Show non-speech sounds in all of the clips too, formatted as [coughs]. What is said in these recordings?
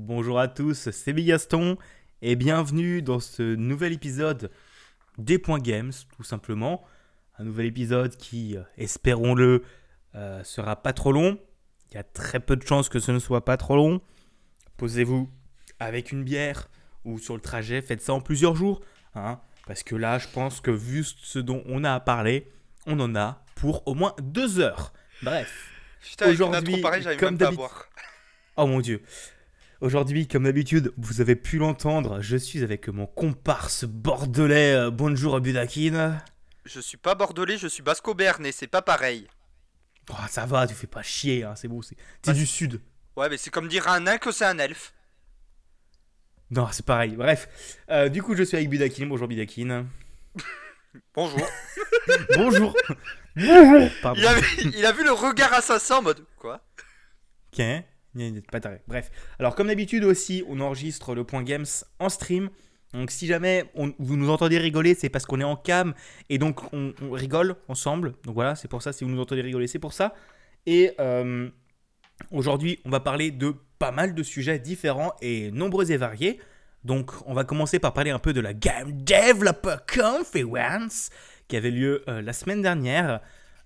Bonjour à tous, c'est Bigaston et bienvenue dans ce nouvel épisode des Points Games, tout simplement. Un nouvel épisode qui, euh, espérons-le, euh, sera pas trop long. Il y a très peu de chances que ce ne soit pas trop long. Posez-vous avec une bière ou sur le trajet, faites ça en plusieurs jours. hein, parce que là, je pense que vu ce dont on a à parler, on en a pour au moins deux heures. Bref. Putain, Aujourd'hui, comme d'habitude-. Oh mon dieu. Aujourd'hui, comme d'habitude, vous avez pu l'entendre, je suis avec mon comparse bordelais. euh, Bonjour Budakin. Je suis pas bordelais, je suis basco-béarnais, c'est pas pareil. Oh, ça va, tu fais pas chier, hein, c'est bon. c'est- T'es Bah, du sud. Ouais, mais c'est comme dire à un nain que c'est un elfe. Non, c'est pareil. Bref. Euh, du coup, je suis avec Budakin. Bonjour Budakin. [laughs] Bonjour. Bonjour. [laughs] Bonjour. Il, a, il a vu le regard assassin en mode Quoi? Ok, pas taré. Bref, alors comme d'habitude aussi, on enregistre le point games en stream. Donc si jamais on- vous nous entendez rigoler, c'est parce qu'on est en cam et donc on, rigole ensemble. Donc voilà, c'est pour ça, si vous nous entendez rigoler, c'est pour ça. Et euh, aujourd'hui, on va parler de pas mal de sujets différents et nombreux et variés. Donc on va commencer par parler un peu de la Game Developer Conference qui avait lieu euh, la semaine dernière.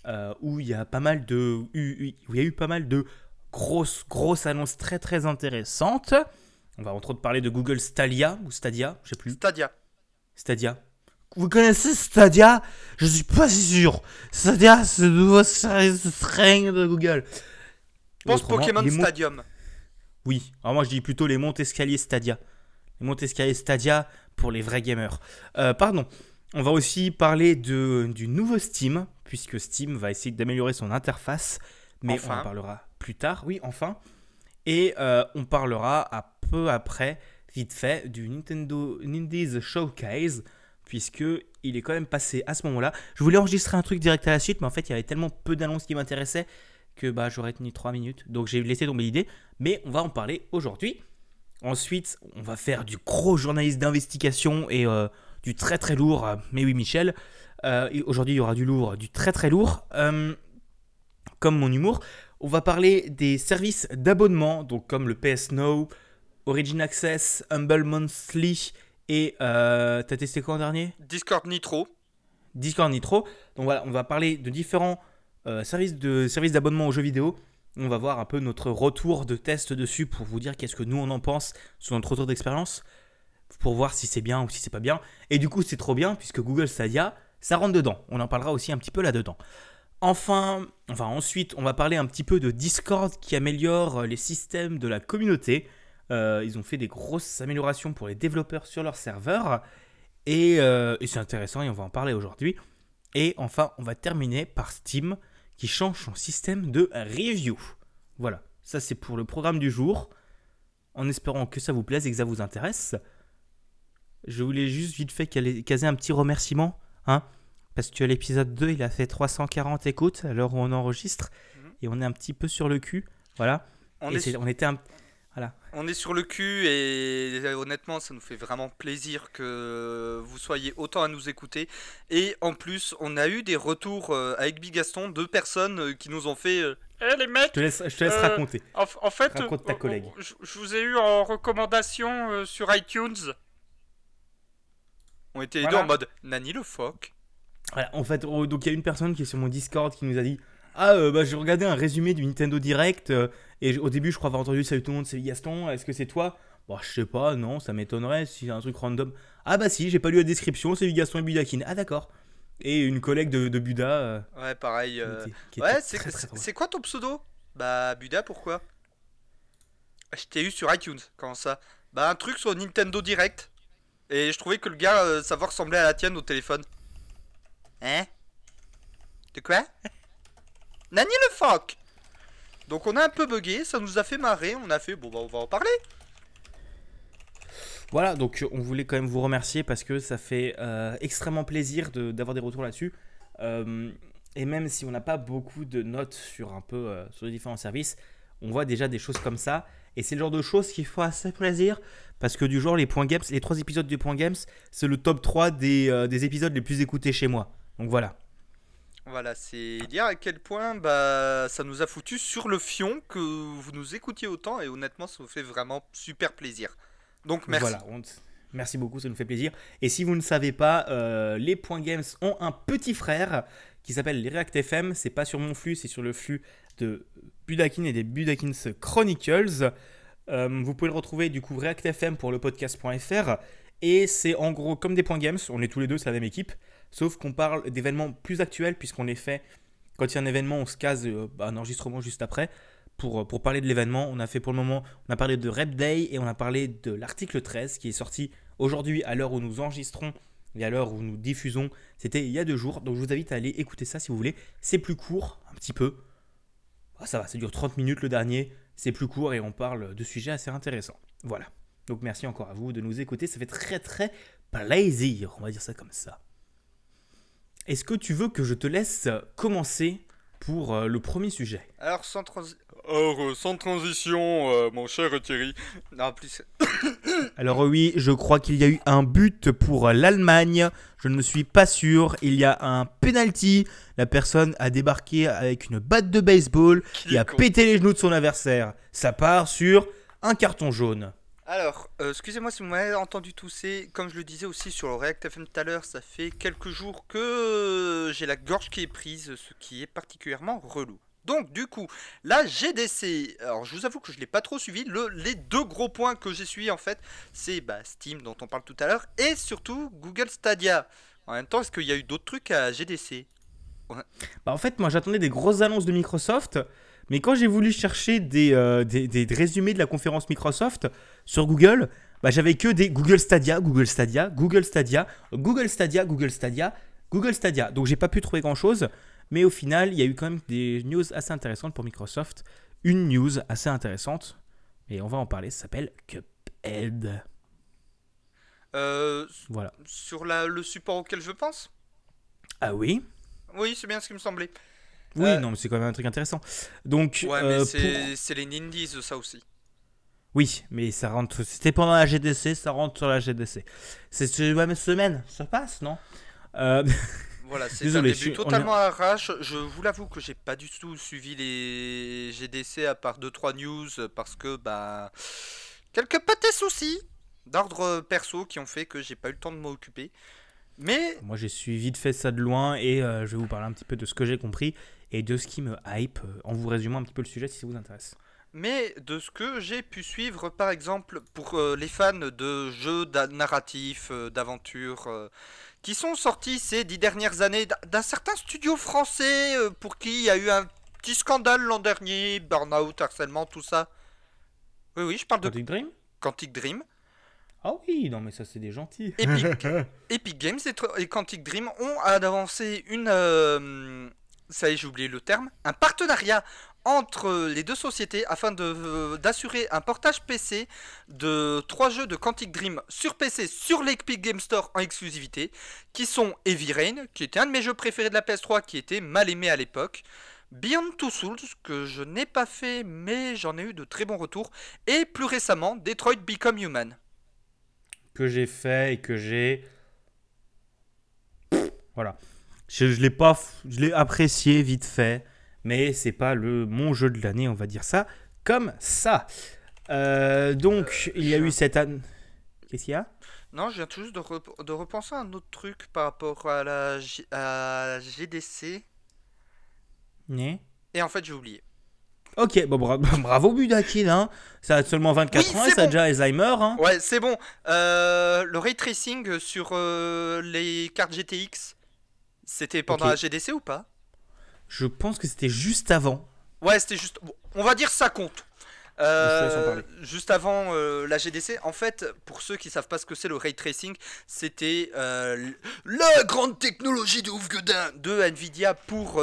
euh, où il y a pas mal de où il y a eu pas mal de grosse, grosse annonce très très intéressante. On va entre autres parler de Google Stadia ou Stadia, je sais plus. Stadia. Stadia. Vous connaissez Stadia? Je suis pas si sûr. Stadia, c'est le nouveau service de streaming de Google. Pense Autrement, Pokémon Stadium. Oui, alors moi je dis plutôt les montes escaliers Stadia. Les montes escaliers Stadia pour les vrais gamers. Euh, pardon. On va aussi parler de, du nouveau Steam, puisque Steam va essayer d'améliorer son interface, mais on en parlera plus tard. Oui, enfin. Et euh, on parlera à peu après, vite fait, du Nintendo Indies Showcase, puisque il est quand même passé à ce moment-là. Je voulais enregistrer un truc direct à la suite, mais en fait, il y avait tellement peu d'annonces qui m'intéressaient que bah, j'aurais tenu 3 minutes. Donc j'ai laissé tomber l'idée, mais on va en parler aujourd'hui. Ensuite, on va faire du gros journaliste d'investigation et euh, du très très lourd. euh, Mais oui, Michel. Aujourd'hui, il y aura du lourd, du très très lourd. Comme mon humour. On va parler des services d'abonnement, donc comme le PS Now, Origin Access, Humble Monthly et euh, t'as testé quoi en dernier? Discord Nitro. Discord Nitro. Donc voilà, on va parler de différents euh, services de services d'abonnement aux jeux vidéo. On va voir un peu notre retour de test dessus pour vous dire qu'est-ce que nous on en pense sur notre retour d'expérience pour voir si c'est bien ou si c'est pas bien. Et du coup, c'est trop bien puisque Google Stadia, ça rentre dedans. On en parlera aussi un petit peu là-dedans. Enfin, enfin ensuite, on va parler un petit peu de Discord qui améliore les systèmes de la communauté. Euh, ils ont fait des grosses améliorations pour les développeurs sur leur serveur. Et, euh, et c'est intéressant et on va en parler aujourd'hui. Et enfin, on va terminer par Steam qui change son système de review. Voilà, ça c'est pour le programme du jour. En espérant que ça vous plaise et que ça vous intéresse. Je voulais juste vite fait caser un petit remerciement. Hein, parce que l'épisode 2, il a fait 340 écoutes à l'heure où on enregistre. Mhm. Et on est un petit peu sur le cul. Voilà. On et est, on était un... on est sur le cul et honnêtement, ça nous fait vraiment plaisir que vous soyez autant à nous écouter. Et en plus, on a eu des retours euh, avec Bigaston de personnes euh, qui nous ont fait euh, Eh les mecs Je te laisse, je te laisse Euh, raconter. En, en fait, Raconte ta collègue. je, je vous ai eu en recommandation sur iTunes. On était les Voilà. deux en mode Nani le phoque. Voilà, en fait, oh, donc il y a une personne qui est sur mon Discord qui nous a dit Ah, euh, bah, j'ai regardé un résumé du Nintendo Direct euh, et au début, je crois avoir entendu Salut tout le monde, c'est Gaston, est-ce que c'est toi? Bon, je sais pas, non, ça m'étonnerait si c'est un truc random. Ah, bah si, j'ai pas lu la description, c'est Gaston et Budakin. Ah, d'accord. Et une collègue de, de Buda euh, Ouais, pareil. qui euh, était- Ouais, c'est très, très drôle. c'est quoi ton pseudo? Bah, Buda, pourquoi? Je t'ai eu sur iTunes, comment ça? Bah, un truc sur Nintendo Direct. Et je trouvais que le gars, euh, sa voix ressemblait à la tienne au téléphone. Hein? De quoi? Nani le phoque? Donc on a un peu bugué, ça nous a fait marrer, on a fait, bon bah on va en parler. Voilà, donc euh, on voulait quand même vous remercier parce que ça fait euh, extrêmement plaisir d'avoir des retours là-dessus. Euh, et même si on n'a pas beaucoup de notes sur un peu sur les différents services, on voit déjà des choses comme ça. Et c'est le genre de choses qui font assez plaisir parce que du genre les points games, les trois épisodes du point games, c'est le top 3 des, euh, des épisodes les plus écoutés chez moi. Donc voilà. Voilà, c'est dire à quel point bah, ça nous a foutu sur le fion que vous nous écoutiez autant et honnêtement ça nous fait vraiment super plaisir. Donc merci. Voilà, on merci beaucoup, ça nous fait plaisir. Et si vous ne savez pas, euh, les Points Games ont un petit frère qui s'appelle les React FM. C'est pas sur mon flux, c'est sur le flux de Budakin et des Budakins Chronicles. Euh, vous pouvez le retrouver du coup React FM pour le podcast.fr. Et c'est en gros comme des Points Games, on est tous les deux, c'est la même équipe. Sauf qu'on parle d'événements plus actuels, puisqu'on les fait quand il y a un événement, on se case euh, bah, un enregistrement juste après. Pour, pour parler de l'événement, on a fait pour le moment, on a parlé de Rep Day et on a parlé de l'article 13 qui est sorti aujourd'hui à l'heure où nous enregistrons et à l'heure où nous diffusons. C'était il y a deux jours, donc je vous invite à aller écouter ça si vous voulez. C'est plus court, un petit peu. Ah, ça va, ça dure 30 minutes le dernier. C'est plus court et on parle de sujets assez intéressants. Voilà. Donc merci encore à vous de nous écouter. Ça fait très très plaisir, on va dire ça comme ça. Est-ce que tu veux que je te laisse commencer pour euh, le premier sujet? Alors sans transi- Alors, euh, sans transition, euh, mon cher Thierry. Non, en plus, [coughs] Alors oui, je crois qu'il y a eu un but pour l'Allemagne. Je ne suis pas sûr. Il y a un penalty. La personne a débarqué avec une batte de baseball Qui et a con. pété les genoux de son adversaire. Ça part sur un carton jaune. Alors, euh, excusez-moi si vous m'avez entendu tousser. Comme je le disais aussi sur le React FM tout à l'heure, ça fait quelques jours que j'ai la gorge qui est prise, ce qui est particulièrement relou. Donc, du coup, la GDC, alors je vous avoue que je ne l'ai pas trop suivi. Le, les deux gros points que j'ai suivis, en fait, c'est bah, Steam, dont on parle tout à l'heure, et surtout Google Stadia. En même temps, est-ce qu'il y a eu d'autres trucs à GDC Bah, en fait, moi j'attendais des grosses annonces de Microsoft. Mais quand j'ai voulu chercher des, euh, des, des résumés de la conférence Microsoft sur Google, bah, j'avais que des Google Stadia, Google Stadia, Google Stadia, Google Stadia, Google Stadia, Google Stadia. Donc j'ai pas pu trouver grand chose. Mais au final, il y a eu quand même des news assez intéressantes pour Microsoft. Une news assez intéressante. Et on va en parler, ça s'appelle Cuphead. Euh, Voilà. Sur la- le support auquel je pense? Ah oui? Oui, c'est bien ce qui me semblait. Oui, Euh, non, mais c'est quand même un truc intéressant. Donc, Ouais, euh, mais c'est pour- les Nindies, ça aussi. Oui, mais ça rentre. C'était pendant la GDC, ça rentre sur la GDC. C'est sur la même semaine, ça passe, non? Euh, [laughs] Voilà, c'est un début je suis- totalement à arrache. Je vous l'avoue que j'ai pas du tout suivi les GDC à part 2-3 news parce que bah quelques petits soucis d'ordre perso qui ont fait que j'ai pas eu le temps de m'occuper. Mais Moi, j'ai suivi vite fait ça de loin et euh, je vais vous parler un petit peu de ce que j'ai compris et de ce qui me hype euh, en vous résumant un petit peu le sujet si ça vous intéresse. mais de ce que j'ai pu suivre par exemple pour euh, les fans de jeux narratifs euh, d'aventure euh, qui sont sortis ces dix dernières années d'un- certain studio français pour qui il y a eu un petit scandale l'an dernier, burn-out, harcèlement, tout ça. Oui, oui, je parle de Quantic Dream? Quantic Dream. Ah oui, non, mais ça, c'est des gentils. Epic, [laughs] Epic Games et, et Quantic Dream ont avancé une. Ça y est, j'ai oublié le terme. Un partenariat entre les deux sociétés afin d'assurer un portage PC de trois jeux de Quantic Dream sur PC sur l'Epic Game Store en exclusivité, qui sont Heavy Rain, qui était un de mes jeux préférés de la PS3, qui était mal aimé à l'époque. Beyond Two Souls, que je n'ai pas fait, mais j'en ai eu de très bons retours. Et plus récemment, Detroit Become Human. que j'ai fait et que j'ai. Voilà. Je, je l'ai pas, je l'ai apprécié vite fait, mais c'est pas le mon jeu de l'année, on va dire ça comme ça. Euh, donc il y a je- eu cette année. Qu'est-ce qu'il y a? Non, je viens tout juste de, rep- de repenser à un autre truc par rapport à la, à la GDC. Né Et en fait, j'ai oublié. Ok, bon, bra- [laughs] bravo Budakin, hein. ça a seulement 24 Oui, ans et ça a déjà Alzheimer. Hein. Ouais, c'est bon. Euh, le ray tracing sur euh, les cartes GTX, c'était pendant la GDC ou pas? Je pense que c'était juste avant. Ouais, c'était juste. bon, on va dire ça compte. Euh, juste avant euh, la GDC, en fait, pour ceux qui savent pas ce que c'est le ray tracing, c'était euh, la grande technologie de ouf de Nvidia pour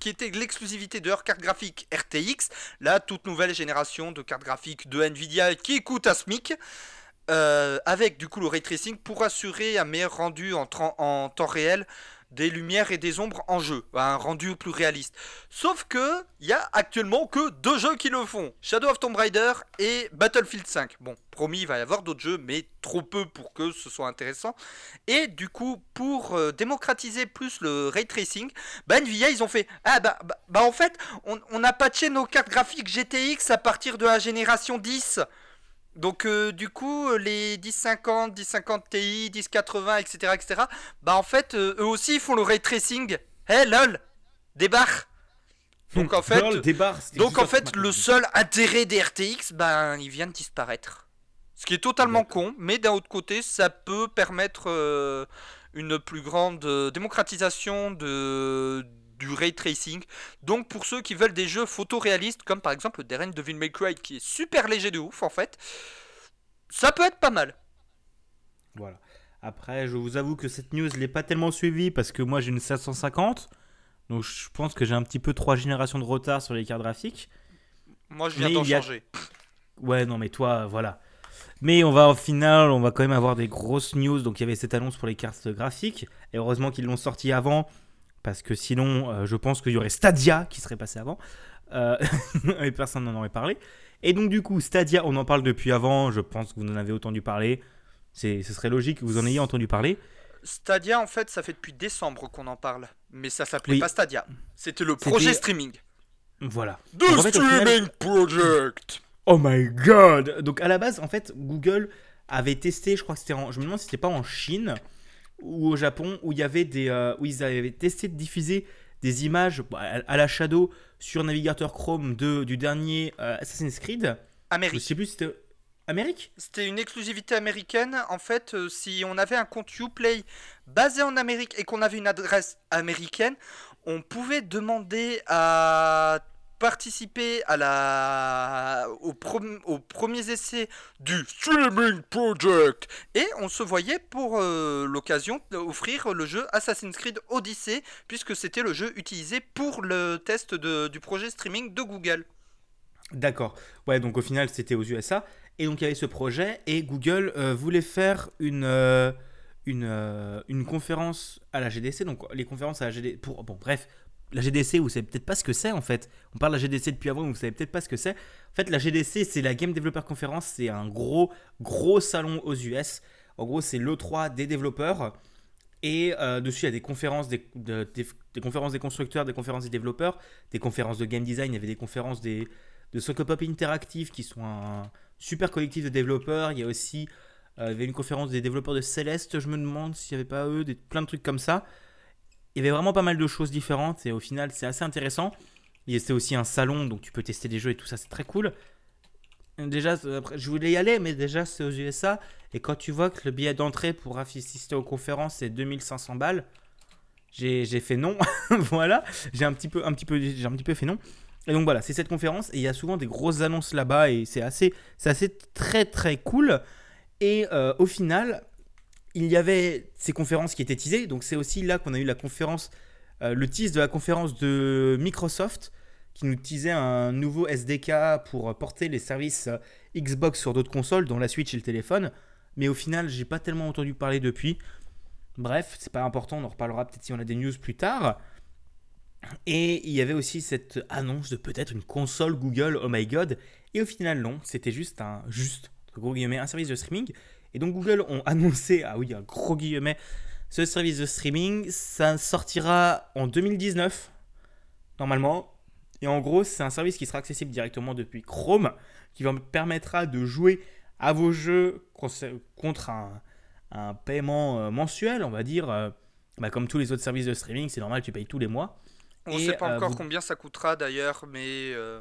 qui était l'exclusivité de leur carte graphique RTX, la toute nouvelle génération de cartes graphiques de Nvidia qui coûte un SMIC. Euh, avec du coup le ray tracing pour assurer un meilleur rendu en, en temps réel des lumières et des ombres en jeu, un rendu plus réaliste. Sauf que il y a actuellement que deux jeux qui le font, Shadow of Tomb Raider et Battlefield 5. Bon, promis, il va y avoir d'autres jeux, mais trop peu pour que ce soit intéressant. Et du coup, pour euh, démocratiser plus le ray tracing, bah Nvidia ils ont fait ah bah, bah, bah en fait on, on a patché nos cartes graphiques GTX à partir de la génération 10. Donc euh, du coup, euh, les 1050, 1050 Ti, 1080, etc., etc., bah en fait, euh, eux aussi ils font le ray tracing. Lol, débarre. Donc en [laughs] fait, Lol, débarre, donc en fait, le seul intérêt des RTX, ben il vient de disparaître. Ce qui est totalement con, mais d'un autre côté, ça peut permettre euh, une plus grande démocratisation de du ray tracing. Donc pour ceux qui veulent des jeux photoréalistes, comme par exemple Darren Devil May Cry, qui est super léger de ouf en fait, ça peut être pas mal. Voilà. Après, je vous avoue que cette news, je l'ai pas tellement suivie parce que moi j'ai une 750. Donc je pense que j'ai un petit peu trois générations de retard sur les cartes graphiques. Moi je viens d'en a- changer. Ouais, non, mais toi, voilà. Mais on va au final, on va quand même avoir des grosses news. Donc il y avait cette annonce pour les cartes graphiques. Et heureusement qu'ils l'ont sorti avant. Parce que sinon, euh, je pense qu'il y aurait Stadia qui serait passé avant. Euh, [laughs] et personne n'en aurait parlé. Et donc du coup, Stadia, on en parle depuis avant. Je pense que vous en avez entendu parler. Ce serait logique que vous en ayez entendu parler. Stadia en fait, ça fait depuis décembre qu'on en parle, mais ça s'appelait Oui. pas Stadia. C'était le projet streaming. Voilà. The Donc, en fait, au final- Streaming Project. Oh my god Donc à la base, en fait, Google avait testé, je crois que c'était en... Je me demande si c'était pas en Chine ou au Japon, où il y avait des... euh, où ils avaient testé de diffuser des images bah, à la Shadow sur navigateur Chrome de, du dernier euh, Assassin's Creed. Je Amérique. sais plus si c'était... Amérique? C'était une exclusivité américaine. En fait, euh, si on avait un compte Uplay basé en Amérique et qu'on avait une adresse américaine, on pouvait demander à participer à la aux, premiers essais du Streaming Project et on se voyait pour euh, l'occasion offrir le jeu Assassin's Creed Odyssey puisque c'était le jeu utilisé pour le test du projet streaming de Google. D'accord. Ouais, donc au final, c'était aux USA. Et donc il y avait ce projet et Google euh, voulait faire une, une, euh, une conférence à la GDC. Donc les conférences à la GDC. Pour, bon, bref, la GDC, vous savez peut-être pas ce que c'est en fait. On parle de la GDC depuis avant, vous savez peut-être pas ce que c'est. En fait, la GDC, c'est la Game Developer Conference. C'est un gros, gros salon aux US. En gros, c'est l'E3 des développeurs. Et euh, dessus, il y a des conférences des, de- des, des conférences des constructeurs, des conférences des développeurs, des conférences de game design. Il y avait des conférences des, de Socopop Interactive qui sont un super collectif de développeurs. Il y a aussi euh, il y avait une conférence des développeurs de Celeste. Je me demande s'il n'y avait pas eux, des, plein de trucs comme ça. Il y avait vraiment pas mal de choses différentes et au final, c'est assez intéressant. C'est aussi un salon, donc tu peux tester des jeux et tout ça, c'est très cool. Déjà, après, je voulais y aller, mais déjà, c'est aux USA. Et quand tu vois que le billet d'entrée pour assister aux conférences, c'est 2500 balles, j'ai fait non. [laughs] voilà, j'ai un, petit peu- un, petit peu- un petit peu fait non. Et donc voilà, c'est cette conférence et il y a souvent des grosses annonces là-bas et c'est assez, assez très très cool. Et euh, au final, il y avait ces conférences qui étaient teasées. Donc c'est aussi là qu'on a eu la conférence, euh, le tease de la conférence de Microsoft qui nous teasait un nouveau SDK pour porter les services euh, Xbox sur d'autres consoles, dont la Switch et le téléphone. Mais au final, j'ai pas tellement entendu parler depuis. Bref, c'est pas important, on en reparlera peut-être si on a des news plus tard. Et il y avait aussi cette annonce de peut-être une console Google, oh my god. Et au final, non, c'était juste un, juste, gros guillemets, un service de streaming. Et donc Google ont [laughs] annoncé, ah oui, un gros guillemet, ce service de streaming, ça sortira en 2019, normalement. Et en gros, c'est un service qui sera accessible directement depuis Chrome, qui vous permettra de jouer à vos jeux contre un, un paiement euh, mensuel, on va dire. euh, bah, comme tous les autres services de streaming, c'est normal, tu payes tous les mois. On Et, sait pas euh, encore vous- combien ça coûtera d'ailleurs, mais euh,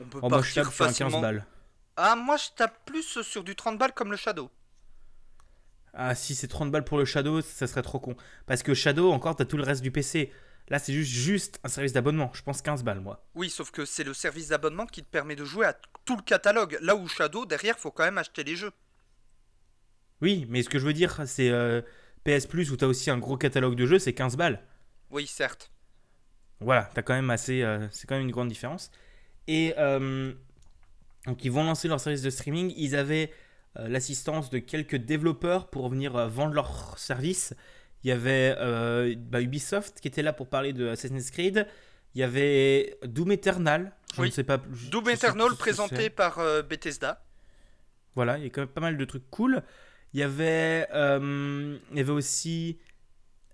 on peut Oh, partir 15 facilement. balles. Ah, moi je tape plus sur du 30 balles comme le Shadow. Ah, si c'est 30 balles pour le Shadow, ça serait trop con. Parce que Shadow, encore, t'as tout le reste du PC. Là, c'est juste, juste un service d'abonnement. Je pense 15 balles, moi. Oui, sauf que c'est le service d'abonnement qui te permet de jouer à tout le catalogue. Là où Shadow, derrière, faut quand même acheter les jeux. Oui, mais ce que je veux dire, c'est euh, PS Plus où t'as aussi un gros catalogue de jeux, c'est 15 balles. Oui, certes. Voilà, t'as quand même assez. euh, c'est quand même une grande différence. Et euh, donc, ils vont lancer leur service de streaming. Ils avaient euh, l'assistance de quelques développeurs pour venir euh, vendre leurs services. Il y avait euh, bah, Ubisoft qui était là pour parler de Assassin's Creed. Il y avait Doom Eternal. Je Oui. ne sais pas. je- Doom je Eternal présenté par Bethesda. Voilà, il y a quand même pas mal de trucs cool. Il y avait, il y avait aussi,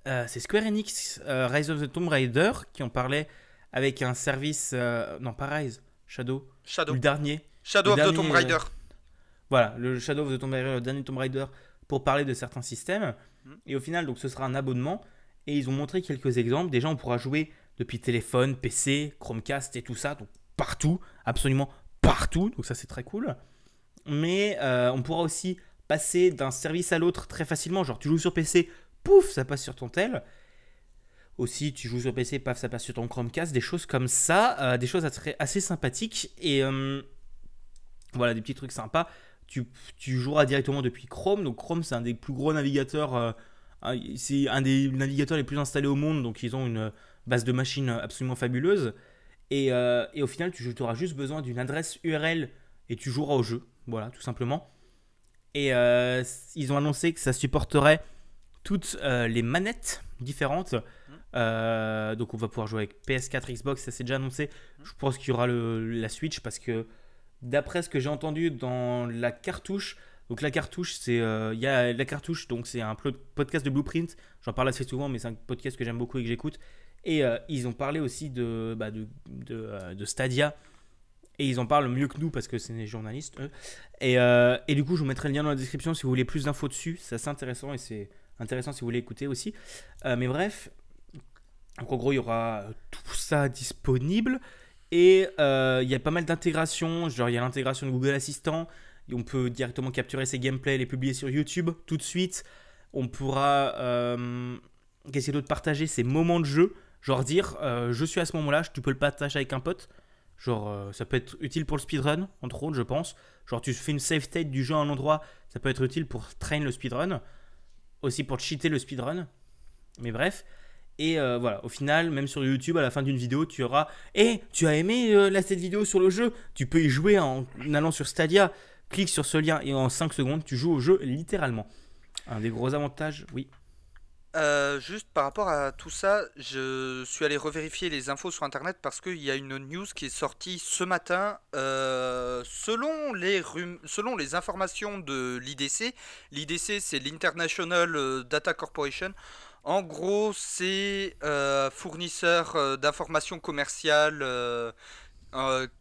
c'est Square Enix, Rise of the Tomb Raider, qui en parlait avec un service, non pas Rise, Shadow, Shadow. le dernier. Shadow le of the Tomb Raider. Voilà, le Shadow of the Tomb Raider, le dernier Tomb Raider, pour parler de certains systèmes. Mhm. Et au final, donc ce sera un abonnement. Et ils ont montré quelques exemples. Déjà, on pourra jouer depuis téléphone, PC, Chromecast et tout ça, donc partout, absolument partout. Donc ça, c'est très cool. Mais euh, on pourra aussi passer d'un service à l'autre très facilement. Genre, tu joues sur PC, pouf, ça passe sur ton tel. Aussi, tu joues sur PC, paf, ça passe sur ton Chromecast, des choses comme ça, euh, des choses assez, assez sympathiques. Et euh, voilà, des petits trucs sympas. Tu, tu joueras directement depuis Chrome. Donc, Chrome, c'est un des plus gros navigateurs. euh, c'est un des navigateurs les plus installés au monde. Donc, ils ont une base de machines absolument fabuleuse. Et, euh, et au final, tu auras juste besoin d'une adresse URL et tu joueras au jeu. Voilà, tout simplement. Et euh, ils ont annoncé que ça supporterait toutes les manettes différentes. Euh, donc on va pouvoir jouer avec PS4, Xbox, ça s'est déjà annoncé. Je pense qu'il y aura le- la Switch parce que d'après ce que j'ai entendu dans la cartouche, donc la cartouche c'est euh, il y a la cartouche donc c'est un podcast de Blueprint. J'en parle assez souvent mais c'est un podcast que j'aime beaucoup et que j'écoute. Et euh, ils ont parlé aussi de, bah, de, euh, de Stadia. Et ils en parlent mieux que nous parce que c'est des journalistes. Et, et du coup, je vous mettrai le lien dans la description si vous voulez plus d'infos dessus. C'est assez intéressant et c'est intéressant si vous voulez écouter aussi. Mais bref, donc en gros, il y aura tout ça disponible. Et euh, il y a pas mal d'intégrations. Genre, il y a l'intégration de Google Assistant. On peut directement capturer ses gameplays, les publier sur YouTube tout de suite. On pourra. Euh, Qu'est-ce qu'il y a d'autre Partager? Ses moments de jeu. Genre dire, euh, je suis à ce moment-là, tu peux le partager avec un pote. Genre, euh, ça peut être utile pour le speedrun, entre autres, je pense. Genre, tu fais une save state du jeu à un endroit, ça peut être utile pour train le speedrun. Aussi pour cheater le speedrun. Mais bref. Et euh, voilà, au final, même sur YouTube, à la fin d'une vidéo, tu auras Eh, tu as aimé euh, là, cette vidéo sur le jeu? Tu peux y jouer en allant sur Stadia. Clique sur ce lien et en 5 secondes, tu joues au jeu littéralement. Un des gros avantages, oui. Euh, juste par rapport à tout ça, je suis allé revérifier les infos sur internet parce qu'il y a une news qui est sortie ce matin. Euh, selon, les rum- selon les informations de l'IDC, l'IDC c'est l'International Data Corporation. En gros, c'est euh, fournisseur euh, d'informations commerciales euh,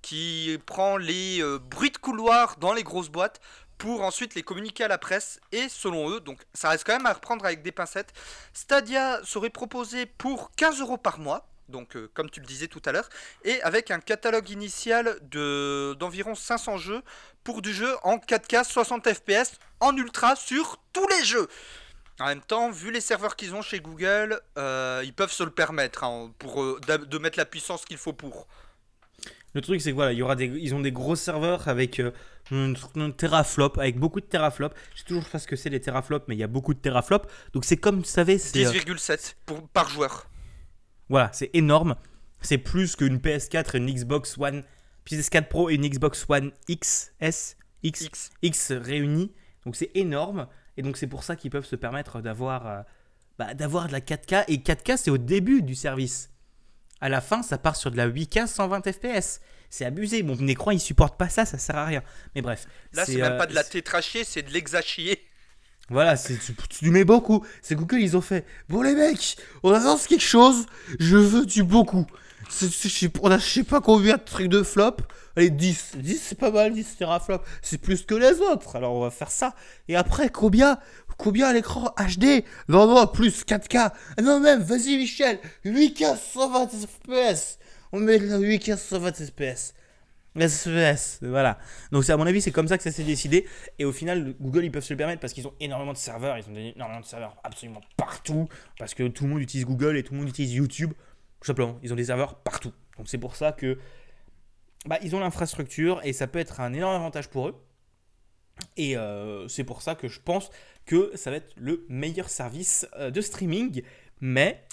qui prend les bruits de couloir dans les grosses boîtes pour ensuite les communiquer à la presse. Et selon eux, donc ça reste quand même à reprendre avec des pincettes, Stadia serait proposé pour 15 euros par mois. Donc, comme tu le disais tout à l'heure, et avec un catalogue initial de d'environ 500 jeux pour du jeu en 4K 60 FPS en ultra sur tous les jeux. En même temps, vu les serveurs qu'ils ont chez Google, euh, ils peuvent se le permettre hein, pour euh, de mettre la puissance qu'il faut pour. Le truc, c'est que voilà, il y aura des, ils ont des gros serveurs avec euh, un, un teraflop, avec beaucoup de teraflops. Je sais toujours pas ce que c'est les teraflops, mais il y a beaucoup de teraflops. Donc c'est comme, vous savez, c'est euh, 10,7 pour par joueur. voilà, c'est énorme. C'est plus qu'une PS4 et une Xbox One, PS4 Pro et une Xbox One X, S, X, X. X réunis. Donc c'est énorme. Et donc c'est pour ça qu'ils peuvent se permettre d'avoir euh, bah, d'avoir de la 4K. Et 4K, c'est au début du service. À la fin, ça part sur de la 8K 120 FPS. C'est abusé. Mon écran, il supporte pas ça, ça sert à rien. Mais bref. Là, c'est même euh, pas de la tétrachier, c'est de l'exachier. voilà, c'est, tu, tu mets beaucoup. C'est Google, ils ont fait. Bon, les mecs, on annonce quelque chose. Je veux du beaucoup. Je sais- on a je sais pas combien de trucs de flop. Allez, 10. 10, c'est pas mal, 10 teraflops. C'est plus que les autres. Alors, on va faire ça. Et après, combien Combien à l'écran HD Non, non, plus 4K. Ah Non, même, vas-y, Michel. 8K 120 FPS. On met de la 8K 120 FPS. SPS, voilà. Donc à mon avis c'est comme ça que ça s'est décidé et au final Google ils peuvent se le permettre parce qu'ils ont énormément de serveurs, ils ont énormément de serveurs absolument partout parce que tout le monde utilise Google et tout le monde utilise YouTube tout simplement, ils ont des serveurs partout. Donc c'est pour ça que bah, ils ont l'infrastructure et ça peut être un énorme avantage pour eux. Et euh, c'est pour ça que je pense que ça va être le meilleur service euh, de streaming, mais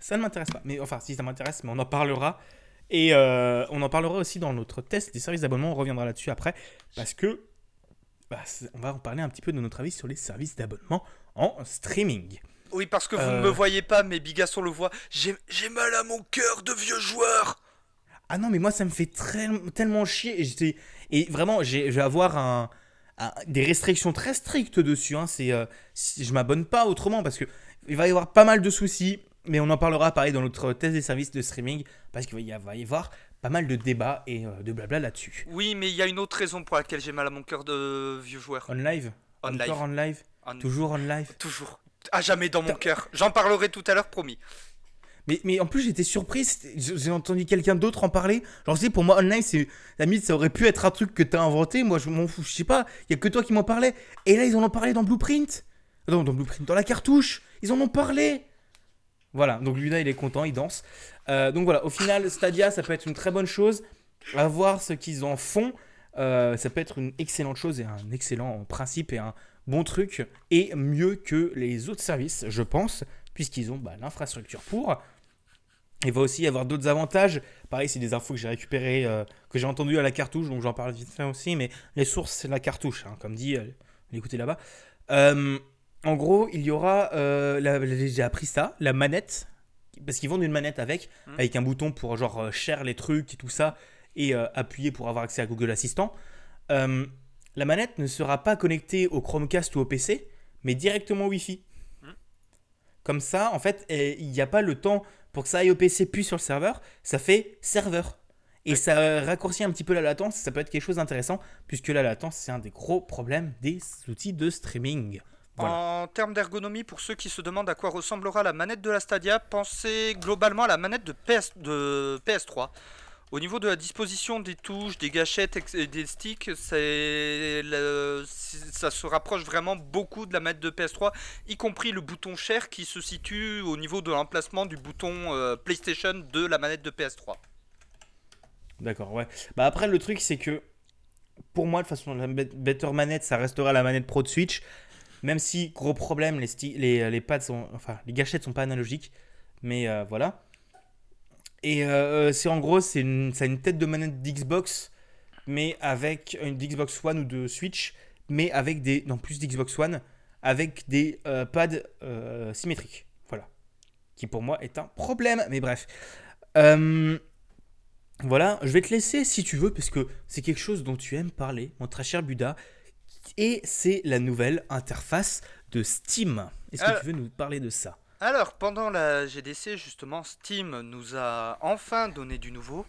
ça ne m'intéresse pas. Mais enfin si ça m'intéresse, mais on en parlera et euh, on en parlera aussi dans notre test des services d'abonnement. On reviendra là-dessus après. Parce que bah, on va en parler un petit peu de notre avis sur les services d'abonnement en streaming. Oui, parce que vous Euh. ne me voyez pas, mais Bigasson le voit. J'ai mal à mon cœur de vieux joueur. Ah non, mais moi, ça me fait très, tellement chier. Et, et vraiment, j'ai- je vais avoir un, un- des restrictions très strictes dessus. Hein. C'est, euh, si- je m'abonne pas autrement parce que il va y avoir pas mal de soucis. Mais on en parlera pareil dans notre test des services de streaming parce qu'il va y va y avoir pas mal de débats et euh, de blabla là-dessus. Oui, mais il y a une autre raison pour laquelle j'ai mal à mon cœur de vieux joueur. On live? On live. Encore on live? On- Toujours on live? Toujours. À jamais dans mon cœur. J'en parlerai tout à l'heure, promis. mais, mais en plus, j'étais surpris. c'était- J'ai entendu quelqu'un d'autre en parler. Genre, sais, pour moi, online, c'est. La limite, ça aurait pu être un truc que t'as inventé. Moi, je m'en fous. Je sais pas. Il y a que toi qui m'en parlais. Et là, ils en ont parlé dans Blueprint. Non, dans Blueprint. Dans la cartouche. Ils en ont parlé. Voilà. Donc, Luna, il est content. Il danse. Euh, donc, voilà. Au final, Stadia, ça peut être une très bonne chose. À voir ce qu'ils en font. Euh, ça peut être une excellente chose et un excellent principe et un bon truc. Et mieux que les autres services, je pense. Puisqu'ils ont bah, l'infrastructure pour. Il va aussi y avoir d'autres avantages. Pareil, c'est des infos que j'ai récupérées, euh, que j'ai entendues à la cartouche, donc j'en parle vite fait aussi. Mais les sources, c'est la cartouche, hein, comme dit, euh, écoutez là-bas. Euh, en gros, il y aura, euh, j'ai appris ça, la manette, parce qu'ils vendent une manette avec, Mhm. avec un bouton pour genre share les trucs et tout ça, et appuyer pour avoir accès à Google Assistant. La manette ne sera pas connectée au Chromecast ou au PC, mais directement au Wi-Fi. Mhm. Comme ça, en fait, eh, il n'y a pas le temps pour que ça aille au PC puis sur le serveur, ça fait serveur. Et Oui. ça raccourcit un petit peu la latence, ça peut être quelque chose d'intéressant, puisque la latence, c'est un des gros problèmes des outils de streaming. Voilà. En termes d'ergonomie, pour ceux qui se demandent à quoi ressemblera la manette de la Stadia, pensez globalement à la manette de, PS, de PS3. Au niveau de la disposition des touches, des gâchettes et des sticks, ça se rapproche vraiment beaucoup de la manette de PS3, y compris le bouton share qui se situe au niveau de l'emplacement du bouton euh, PlayStation de la manette de PS3. D'accord, ouais. Bah après, le truc, c'est que pour moi, de façon, la bet- Better Manette, ça restera la manette Pro de Switch. Même si, gros problème, les, les, les pads sont. Enfin, les gâchettes sont pas analogiques. Mais euh, voilà. Et euh, c'est en gros, c'est une, ça a une tête de manette d'Xbox, mais avec une d'Xbox One ou de Switch, mais avec des. Non, plus d'Xbox One, avec des euh, pads euh, symétriques. Voilà. Qui pour moi est un problème. Mais bref. Euh, voilà, je vais te laisser si tu veux, parce que c'est quelque chose dont tu aimes parler, mon très cher Buda. Et c'est la nouvelle interface de Steam. Est-ce que tu veux nous parler de ça? Alors, pendant la GDC, justement, Steam nous a enfin donné du nouveau.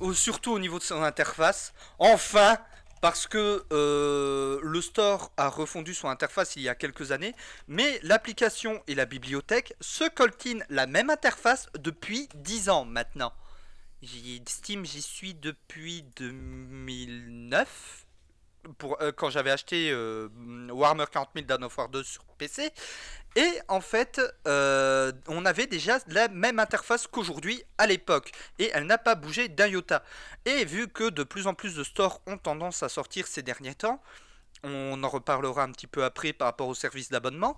Au- surtout au niveau de son interface. Enfin Parce que euh, le store a refondu son interface il y a quelques années, mais l'application et la bibliothèque se coltinent la même interface depuis 10 ans maintenant. Steam, j'y suis depuis 2009, pour, euh, quand j'avais acheté euh, Warhammer 40 000 Dawn of War 2 sur PC. Et en fait, euh, on avait déjà la même interface qu'aujourd'hui à l'époque. Et elle n'a pas bougé d'un iota. Et vu que de plus en plus de stores ont tendance à sortir ces derniers temps, on en reparlera un petit peu après par rapport au service d'abonnement.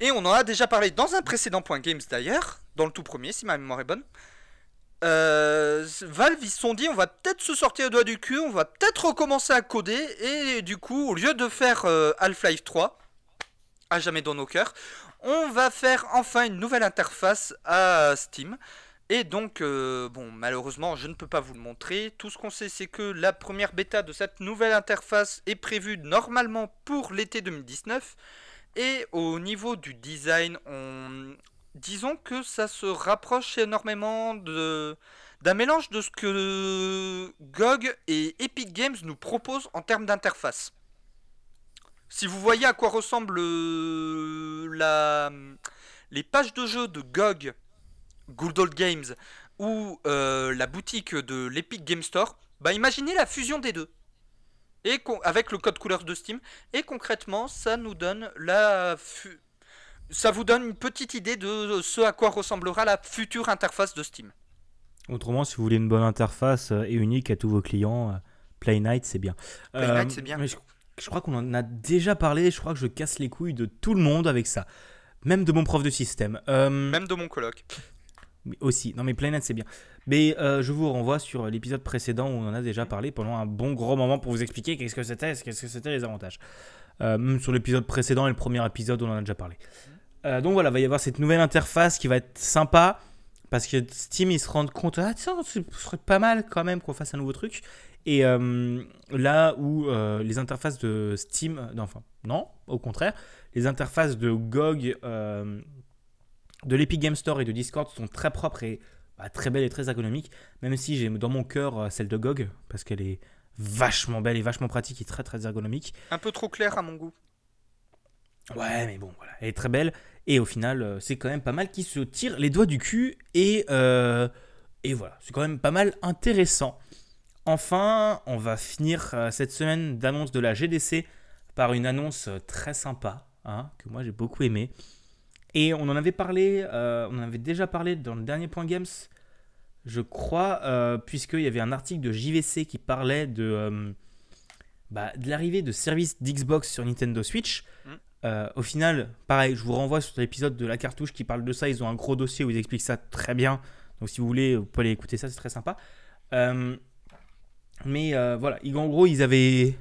Et on en a déjà parlé dans un précédent point games d'ailleurs, dans le tout premier si ma mémoire est bonne. Euh, Valve ils se sont dit on va peut-être se sortir le doigt du cul, on va peut-être recommencer à coder et du coup au lieu de faire euh, Half-Life 3, à jamais dans nos cœurs, on va faire enfin une nouvelle interface à Steam. Et donc, euh, bon, malheureusement, je ne peux pas vous le montrer. Tout ce qu'on sait, c'est que la première bêta de cette nouvelle interface est prévue normalement pour l'été 2019. Et au niveau du design, on... disons que ça se rapproche énormément d'un mélange de ce que GOG et Epic Games nous proposent en termes d'interface. Si vous voyez à quoi ressemble euh, les pages de jeu de GOG, Good Old Games, ou euh, la boutique de l'Epic Game Store, bah imaginez la fusion des deux. Avec le code couleur de Steam, et concrètement, ça nous donne la ça vous donne une petite idée de ce à quoi ressemblera la future interface de Steam. Autrement, si vous voulez une bonne interface euh, et unique à tous vos clients, euh, Play Night, c'est bien. Play Euh, Night, c'est bien. mais Je, je crois qu'on en a déjà parlé. Je crois que je casse les couilles de tout le monde avec ça. Même de mon prof de système. Euh, Même de mon coloc. mais aussi. Non, mais Play Night, c'est bien. Mais euh, je vous renvoie sur l'épisode précédent où on en a déjà parlé pendant un bon gros moment pour vous expliquer qu'est-ce que c'était, qu'est-ce que c'était les avantages. Euh, même sur l'épisode précédent et le premier épisode, on en a déjà parlé. Euh, donc voilà, il va y avoir cette nouvelle interface qui va être sympa. Parce que Steam, ils se rendent compte, ah tiens, ce serait pas mal quand même qu'on fasse un nouveau truc. Et euh, là où euh, les interfaces de Steam, non, enfin, non, au contraire, les interfaces de GOG, de l'Epic Game Store et de Discord sont très propres et bah, très belles et très ergonomiques. Même si j'ai dans mon cœur celle de GOG, parce qu'elle est vachement belle et vachement pratique et très très ergonomique. Un peu trop clair à mon goût. Ouais, mais bon, voilà, elle est très belle. Et au final, euh, c'est quand même pas mal qui se tire les doigts du cul. Et, euh, et voilà, c'est quand même pas mal intéressant. Enfin, on va finir euh, cette semaine d'annonce de la GDC par une annonce très sympa, hein, que moi j'ai beaucoup aimé. Et on en avait parlé, on en avait déjà parlé dans le dernier point Games, je crois, puisqu'il y avait un article de JVC qui parlait bah, de l'arrivée de services d'Xbox sur Nintendo Switch. Euh, au final, pareil, je vous renvoie sur l'épisode de la cartouche qui parle de ça. Ils ont un gros dossier où ils expliquent ça très bien. Donc si vous voulez, vous pouvez aller écouter ça, c'est très sympa. Euh, mais euh, voilà, en gros, ils avaient,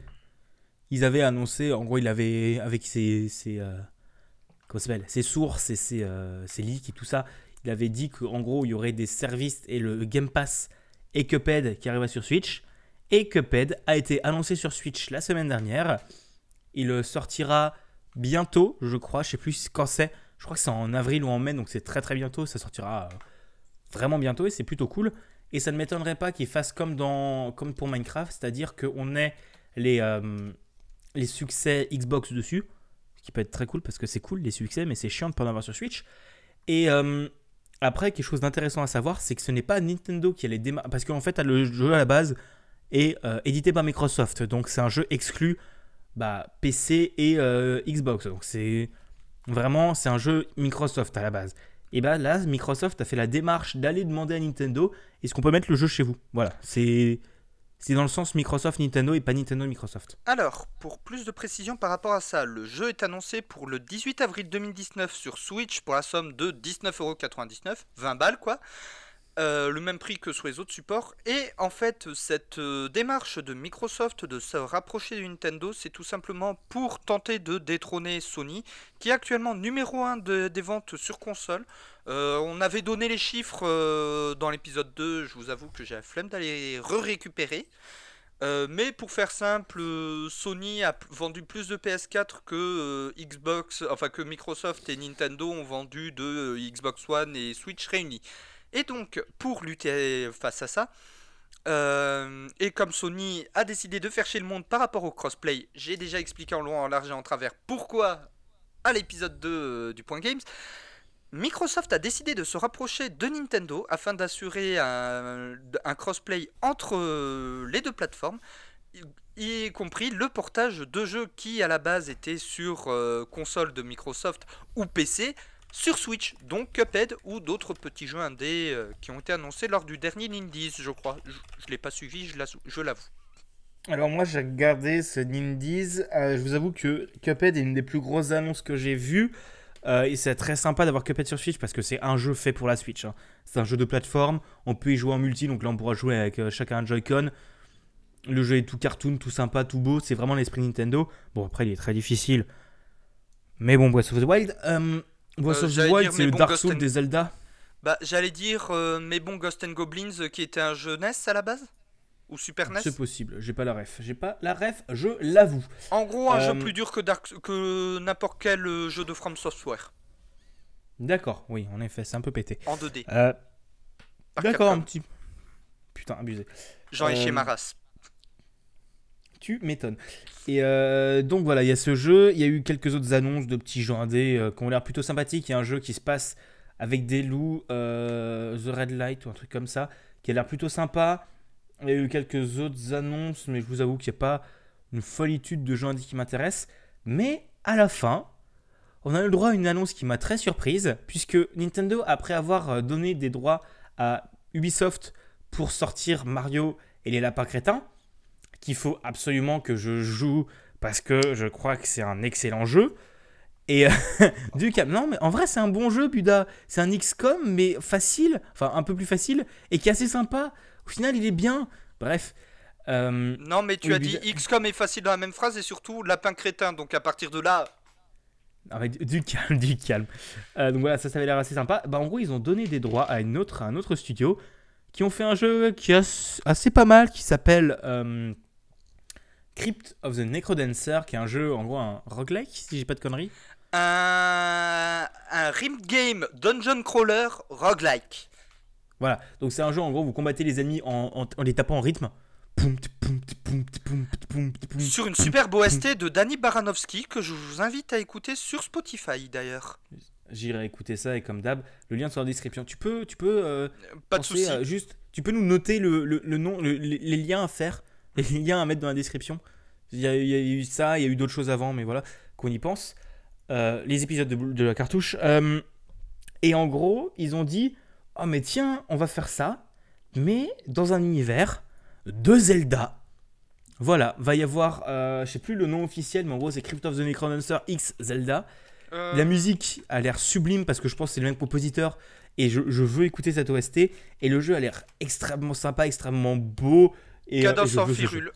ils avaient annoncé, en gros, il avait, avec ses, ses, comment ses sources et ses, ses leaks et tout ça, il avait dit qu'en gros, il y aurait des services et le Game Pass et Cuphead qui arriveraient sur Switch. Et Cuphead a été annoncé sur Switch la semaine dernière. Il sortira bientôt, je crois. Je sais plus quand c'est. Je crois que c'est en avril ou en mai, donc c'est très très bientôt. Ça sortira euh, vraiment bientôt et c'est plutôt cool. Et ça ne m'étonnerait pas qu'il fasse comme, dans, comme pour Minecraft, c'est-à-dire qu'on ait les, euh, les succès Xbox dessus, ce qui peut être très cool parce que c'est cool les succès, mais c'est chiant de pas en avoir sur Switch. Et euh, après, quelque chose d'intéressant à savoir, c'est que ce n'est pas Nintendo qui a les démarrer, parce qu'en fait, le jeu à la base est édité par Microsoft, donc c'est un jeu exclu bah, PC et euh, Xbox, donc c'est vraiment c'est un jeu Microsoft à la base. Et bah là, Microsoft a fait la démarche d'aller demander à Nintendo est-ce qu'on peut mettre le jeu chez vous? Voilà, c'est c'est dans le sens Microsoft Nintendo et pas Nintendo Microsoft. Alors, pour plus de précision par rapport à ça, le jeu est annoncé pour le 18 avril 2019 sur Switch pour la somme de 19,99€, 20 balles quoi. Euh, le même prix que sur les autres supports. Et en fait, cette euh, démarche de Microsoft de se rapprocher de Nintendo, c'est tout simplement pour tenter de détrôner Sony, qui est actuellement numéro 1 des ventes sur console. Euh, on avait donné les chiffres dans l'épisode 2, je vous avoue que j'ai la flemme d'aller re-récupérer. Mais pour faire simple, Sony a vendu plus de PS4 que Xbox, enfin que Microsoft et Nintendo ont vendu de Xbox One et Switch réunis. Et donc, pour lutter face à ça, euh, et comme Sony a décidé de faire chier le monde par rapport au crossplay, j'ai déjà expliqué en long, en large et en travers pourquoi à l'épisode 2 euh, du Point Games. Microsoft a décidé de se rapprocher de Nintendo afin d'assurer un, crossplay entre euh, les deux plateformes, y, compris le portage de jeux qui à la base étaient sur console de Microsoft ou PC sur Switch, donc Cuphead ou d'autres petits jeux indés euh, qui ont été annoncés lors du dernier Indies, je crois. Je, je l'ai pas suivi, je l'avoue. Alors moi j'ai regardé ce Nindies, Euh, je vous avoue que Cuphead est une des plus grosses annonces que j'ai vues. Euh, et c'est très sympa d'avoir Cuphead sur Switch parce que c'est un jeu fait pour la Switch. hein. C'est un jeu de plateforme, on peut y jouer en multi, donc là on pourra jouer avec chacun un Joy-Con. Le jeu est tout cartoon, tout sympa, tout beau, c'est vraiment l'esprit Nintendo. Bon après il est très difficile. Mais bon, Breath of the Wild, Breath Euh, of the Wild c'est le Dark Souls and- des Zelda. Bah, j'allais dire, euh, mais bon, Ghost and Goblins euh, qui était un jeu NES à la base Ou Super NES C'est possible, j'ai pas la ref. J'ai pas la ref, je l'avoue. En gros, un Euh, jeu plus dur que, Dark... que n'importe quel euh, jeu de From Software D'accord, oui, en effet, c'est un peu pété. en 2D. Euh, par D'accord, un petit. Putain, abusé. J'en ai chez euh, Maras. Tu m'étonnes. Et euh, donc voilà, il y a ce jeu. Il y a eu quelques autres annonces de petits jeux indés euh, qui ont l'air plutôt sympathiques. Il y a un jeu qui se passe avec des loups, euh, The Red Light ou un truc comme ça, qui a l'air plutôt sympa. Il y a eu quelques autres annonces, mais je vous avoue qu'il n'y a pas une folitude de jeux indés qui m'intéressent. Mais à la fin, on a eu le droit à une annonce qui m'a très surprise, puisque Nintendo, après avoir donné des droits à Ubisoft pour sortir Mario et les lapins crétins, qu'il faut absolument que je joue parce que je crois que c'est un excellent jeu. Et euh, [laughs] du cap, non, mais en vrai, c'est un bon jeu, Buda. C'est un XCOM, mais facile, enfin un peu plus facile, et qui est assez sympa. Au final, il est bien. Bref. Euh, Non, mais tu oui, as dit bizarre. XCOM est facile dans la même phrase et surtout lapin crétin. Donc à partir de là, Avec du calme, du calme. Euh, donc voilà, ça, ça avait l'air assez sympa. Bah, en gros, ils ont donné des droits à, une autre, à un autre studio qui ont fait un jeu qui est assez pas mal, qui s'appelle Crypt of the Necrodancer, qui est un jeu, en gros, un roguelike, si j'ai pas de conneries. Un, un rim game dungeon crawler roguelike. Voilà, donc c'est un jeu, en gros, vous combattez les ennemis en, en- en les tapant en rythme. Sur une superbe OST de Danny Baranovsky que je vous invite à écouter sur Spotify d'ailleurs. J'irai écouter ça et comme d'hab, le lien sera en description. Tu peux, tu peux euh, Pas de à- juste, tu peux nous noter le, le- le nom, le- les, les liens à faire, [laughs] les liens à mettre dans la description. Il y a, il y a eu ça, il y a eu d'autres choses avant, mais voilà, qu'on y pense. Euh, les épisodes de, de la cartouche. Euh, et en gros, ils ont dit, oh mais tiens, on va faire ça, mais dans un univers de Zelda. Voilà, va y avoir, euh, je sais plus le nom officiel, mais en gros c'est Crypt of the Necrodancer X Zelda. Euh, La musique a l'air sublime parce que je pense que c'est le même compositeur et je, je veux écouter cette OST. Et le jeu a l'air extrêmement sympa, extrêmement beau. Et, euh, Cadence je en firule.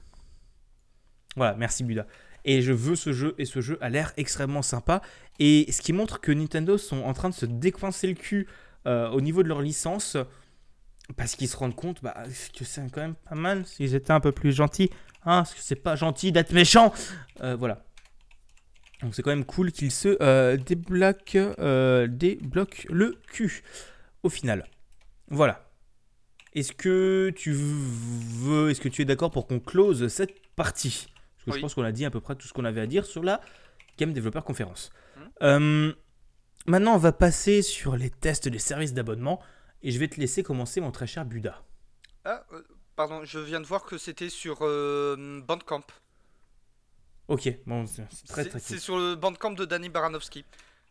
Voilà, merci Buda. Et je veux ce jeu et ce jeu a l'air extrêmement sympa. Et ce qui montre que Nintendo sont en train de se décoincer le cul euh, au niveau de leur licence parce qu'ils se rendent compte bah, que c'est quand même pas mal s'ils étaient un peu plus gentils. Hein, parce que c'est pas gentil d'être méchant. Euh, voilà. Donc c'est quand même cool qu'ils se euh, débloquent, euh, débloquent le cul au final. Voilà. Est-ce que tu veux, est-ce que tu es d'accord pour qu'on close cette partie? Parce que je pense qu'on a dit à peu près tout ce qu'on avait à dire sur la Game Developer Conference. Mhm. Euh, maintenant, on va passer sur les tests des services d'abonnement et je vais te laisser commencer, mon très cher Buda. Ah, euh, pardon, je viens de voir que c'était sur euh, Bandcamp. Ok, bon, c'est très très c'est cool. sur le Bandcamp de Danny Baranovsky.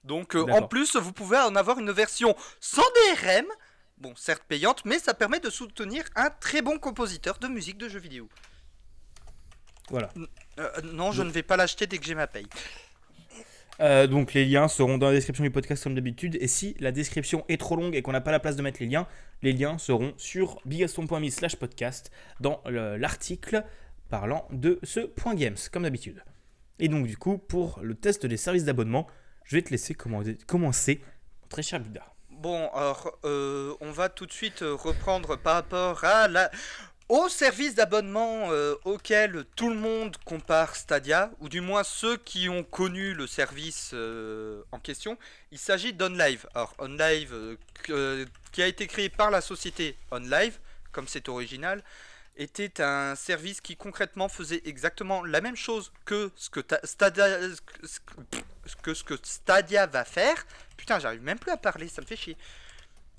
Donc euh, en plus, vous pouvez en avoir une version sans DRM. Bon, certes payante, mais ça permet de soutenir un très bon compositeur de musique de jeux vidéo. Voilà. Euh, non, je ne vais pas l'acheter dès que j'ai ma paye. Euh, donc les liens seront dans la description du podcast comme d'habitude. Et si la description est trop longue et qu'on n'a pas la place de mettre les liens, les liens seront sur bigaston.me slash podcast dans le- l'article parlant de ce point games, comme d'habitude. Et donc du coup, pour le test des services d'abonnement, je vais te laisser commander- commencer, mon très cher Buda. Bon, alors, euh, on va tout de suite euh, reprendre par rapport à la... au service d'abonnement euh, auquel tout le monde compare Stadia, ou du moins ceux qui ont connu le service en question. Il s'agit d'OnLive. Alors, OnLive, qui a été créé par la société OnLive, comme c'est original, était un service qui concrètement faisait exactement la même chose que ce que Stadia va faire. Putain, j'arrive même plus à parler, ça me fait chier.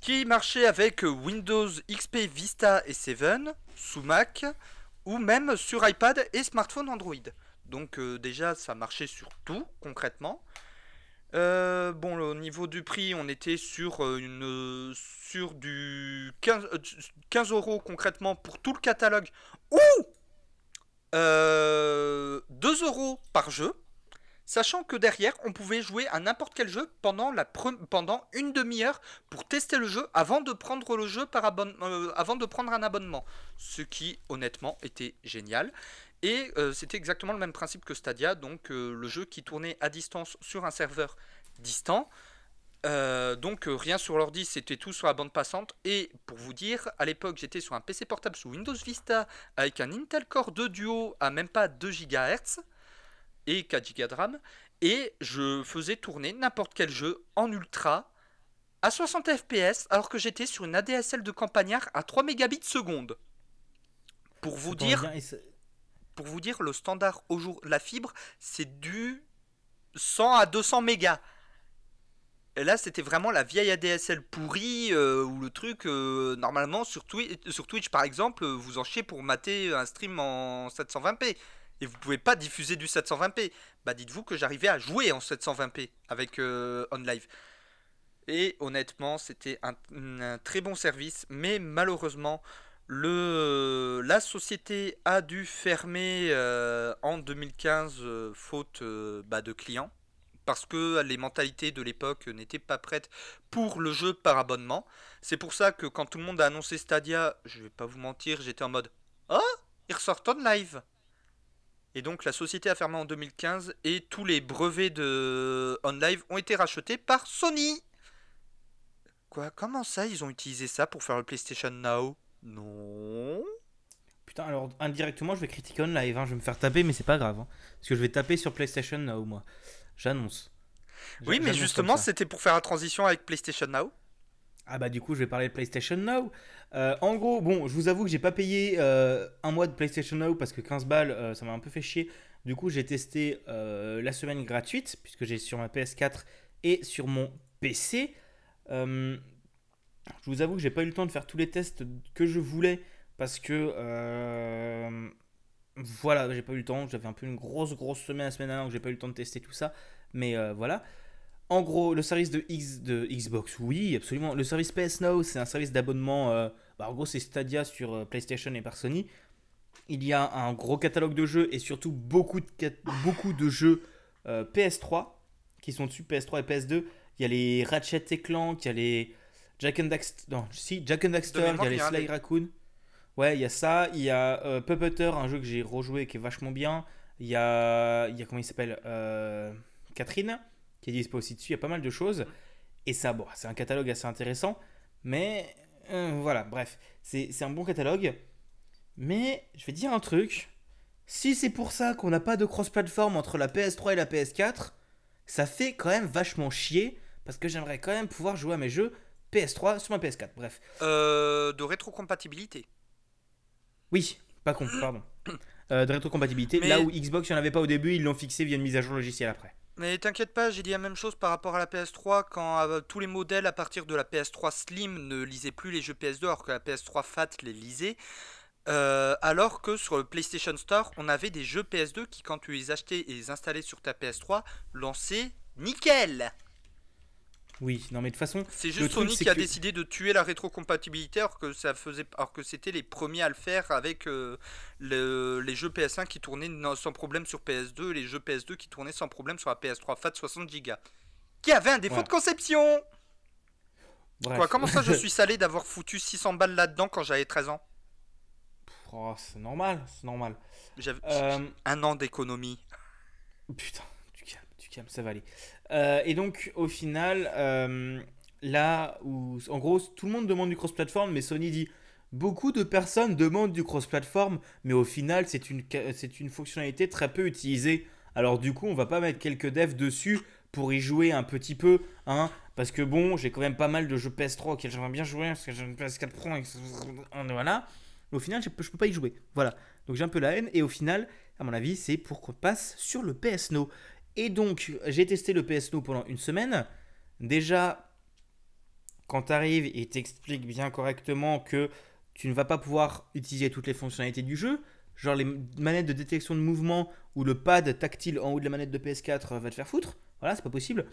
Qui marchait avec Windows XP Vista et 7 sous Mac ou même sur iPad et smartphone Android. Donc euh, déjà, ça marchait sur tout concrètement. Euh, bon, au niveau du prix, on était sur, euh, une, sur du 15, euh, 15 euros concrètement pour tout le catalogue ou euh, 2 euros par jeu. Sachant que derrière, on pouvait jouer à n'importe quel jeu pendant, une demi-heure pour tester le jeu euh, avant de prendre un abonnement. Ce qui, honnêtement, était génial. Et euh, c'était exactement le même principe que Stadia, donc euh, le jeu qui tournait à distance sur un serveur distant. Donc rien sur l'ordi, c'était tout sur la bande passante. Et pour vous dire, à l'époque j'étais sur un PC portable sous Windows Vista avec un Intel Core 2 Duo à même pas 2 GHz et 4 Go de RAM. Et je faisais tourner n'importe quel jeu en ultra à 60 FPS alors que j'étais sur une ADSL de campagnard à 3 mégabits seconde. Pour vous dire, pour vous dire, le standard au jour, la fibre, c'est du 100 à 200 mégas. Et là, c'était vraiment la vieille ADSL pourrie euh, où le truc, euh, normalement, sur, Twi- sur Twitch par exemple, euh, vous en chiez pour mater un stream en 720p. Et vous pouvez pas diffuser du 720p. Bah, dites-vous que j'arrivais à jouer en 720p avec euh, OnLive. Et honnêtement, c'était un, très bon service, mais malheureusement, le, la société a dû fermer euh, en 2015 euh, faute bah, de clients parce que les mentalités de l'époque n'étaient pas prêtes pour le jeu par abonnement. C'est pour ça que quand tout le monde a annoncé Stadia, je vais pas vous mentir, j'étais en mode Oh, ils ressortent en live. Et donc la société a fermé en 2015 et tous les brevets de OnLive ont été rachetés par Sony. Quoi? Comment ça ils ont utilisé ça pour faire le PlayStation Now? Non. Putain, alors indirectement, je vais critiquer en live. hein, Je vais me faire taper, mais c'est pas grave. hein, parce que je vais taper sur PlayStation Now, moi. J'annonce. Oui, mais justement, c'était pour faire la transition avec PlayStation Now. Ah bah du coup je vais parler de PlayStation Now. Euh, en gros, bon, je vous avoue que j'ai pas payé euh, un mois de PlayStation Now parce que 15 balles, euh, ça m'a un peu fait chier. Du coup j'ai testé la semaine gratuite puisque j'ai sur ma PS4 et sur mon PC. Je vous avoue que j'ai pas eu le temps de faire tous les tests que je voulais parce que voilà, j'ai pas eu le temps. J'avais un peu une grosse grosse semaine la semaine dernière donc j'ai pas eu le temps de tester tout ça. Mais voilà. En gros, le service de, X, de Xbox, oui, absolument. Le service PS Now, c'est un service d'abonnement. euh, bah, en gros, c'est Stadia sur euh, PlayStation et par Sony. Il y a un gros catalogue de jeux et surtout beaucoup de, cat- beaucoup de jeux euh, PS3 qui sont dessus, PS3 et PS2. Il y a les Ratchet et Clank, il y a les Jack and Daxter, non, si, Jack and Daxter, il y a les Sly Raccoon. Ouais, il y a ça. Il y a Puppeteer, un jeu que j'ai rejoué qui est vachement bien. Il y a, il y a comment il s'appelle Catherine, qui est dispo aussi dessus. Il y a pas mal de choses. Et ça, bon, c'est un catalogue assez intéressant. Mais euh, voilà, bref, c'est c'est un bon catalogue. Mais je vais dire un truc. Si c'est pour ça qu'on n'a pas de cross-platform entre la PS3 et la PS4, ça fait quand même vachement chier. Parce que j'aimerais quand même pouvoir jouer à mes jeux PS3 sur ma PS4. Bref. Euh, de rétrocompatibilité. Oui, pas con, pardon. Euh, de rétrocompatibilité. Mais- Là où Xbox, il n'y en avait pas au début, ils l'ont fixé via une mise à jour logicielle après. Mais t'inquiète pas, j'ai dit la même chose par rapport à la PS3 quand euh, tous les modèles à partir de la PS3 Slim ne lisaient plus les jeux PS2 alors que la PS3 Fat les lisait. Euh, alors que sur le PlayStation Store, on avait des jeux PS2 qui, quand tu les achetais et les installais sur ta PS3, lançaient nickel. Oui, non mais de toute façon, C'est juste Sony qui a que- décidé de tuer la rétrocompatibilité alors que ça faisait, alors que c'était les premiers à le faire avec euh, le- les jeux PS1 qui tournaient sans problème sur PS2 et les jeux PS2 qui tournaient sans problème sur la PS3 Fat 60 Go. Qui avait un défaut Ouais. de conception. bref. Quoi, comment ça je [laughs] suis salé d'avoir foutu 600 balles là-dedans quand j'avais 13 ans? Oh, c'est normal, c'est normal. J'avais Euh, un an d'économie. Putain, tu calmes, tu calmes, ça va aller. Euh, et donc, au final, euh, là où, en gros, tout le monde demande du cross-platform, mais Sony dit beaucoup de personnes demandent du cross-platform, mais au final, c'est une, c'est une fonctionnalité très peu utilisée. Alors, du coup, on va pas mettre quelques devs dessus pour y jouer un petit peu, hein, parce que bon, j'ai quand même pas mal de jeux PS3 auxquels j'aimerais bien jouer, parce que j'ai une PS4 Pro, et voilà. Au final, je peux, je peux pas y jouer. Voilà. Donc j'ai un peu la haine, et au final, à mon avis, c'est pour qu'on passe sur le PS Now. Et donc, j'ai testé le PS pendant une semaine. Déjà, quand tu arrives et t'expliques bien correctement que tu ne vas pas pouvoir utiliser toutes les fonctionnalités du jeu, genre les manettes de détection de mouvement ou le pad tactile en haut de la manette de PS4 va te faire foutre. Voilà, c'est pas possible.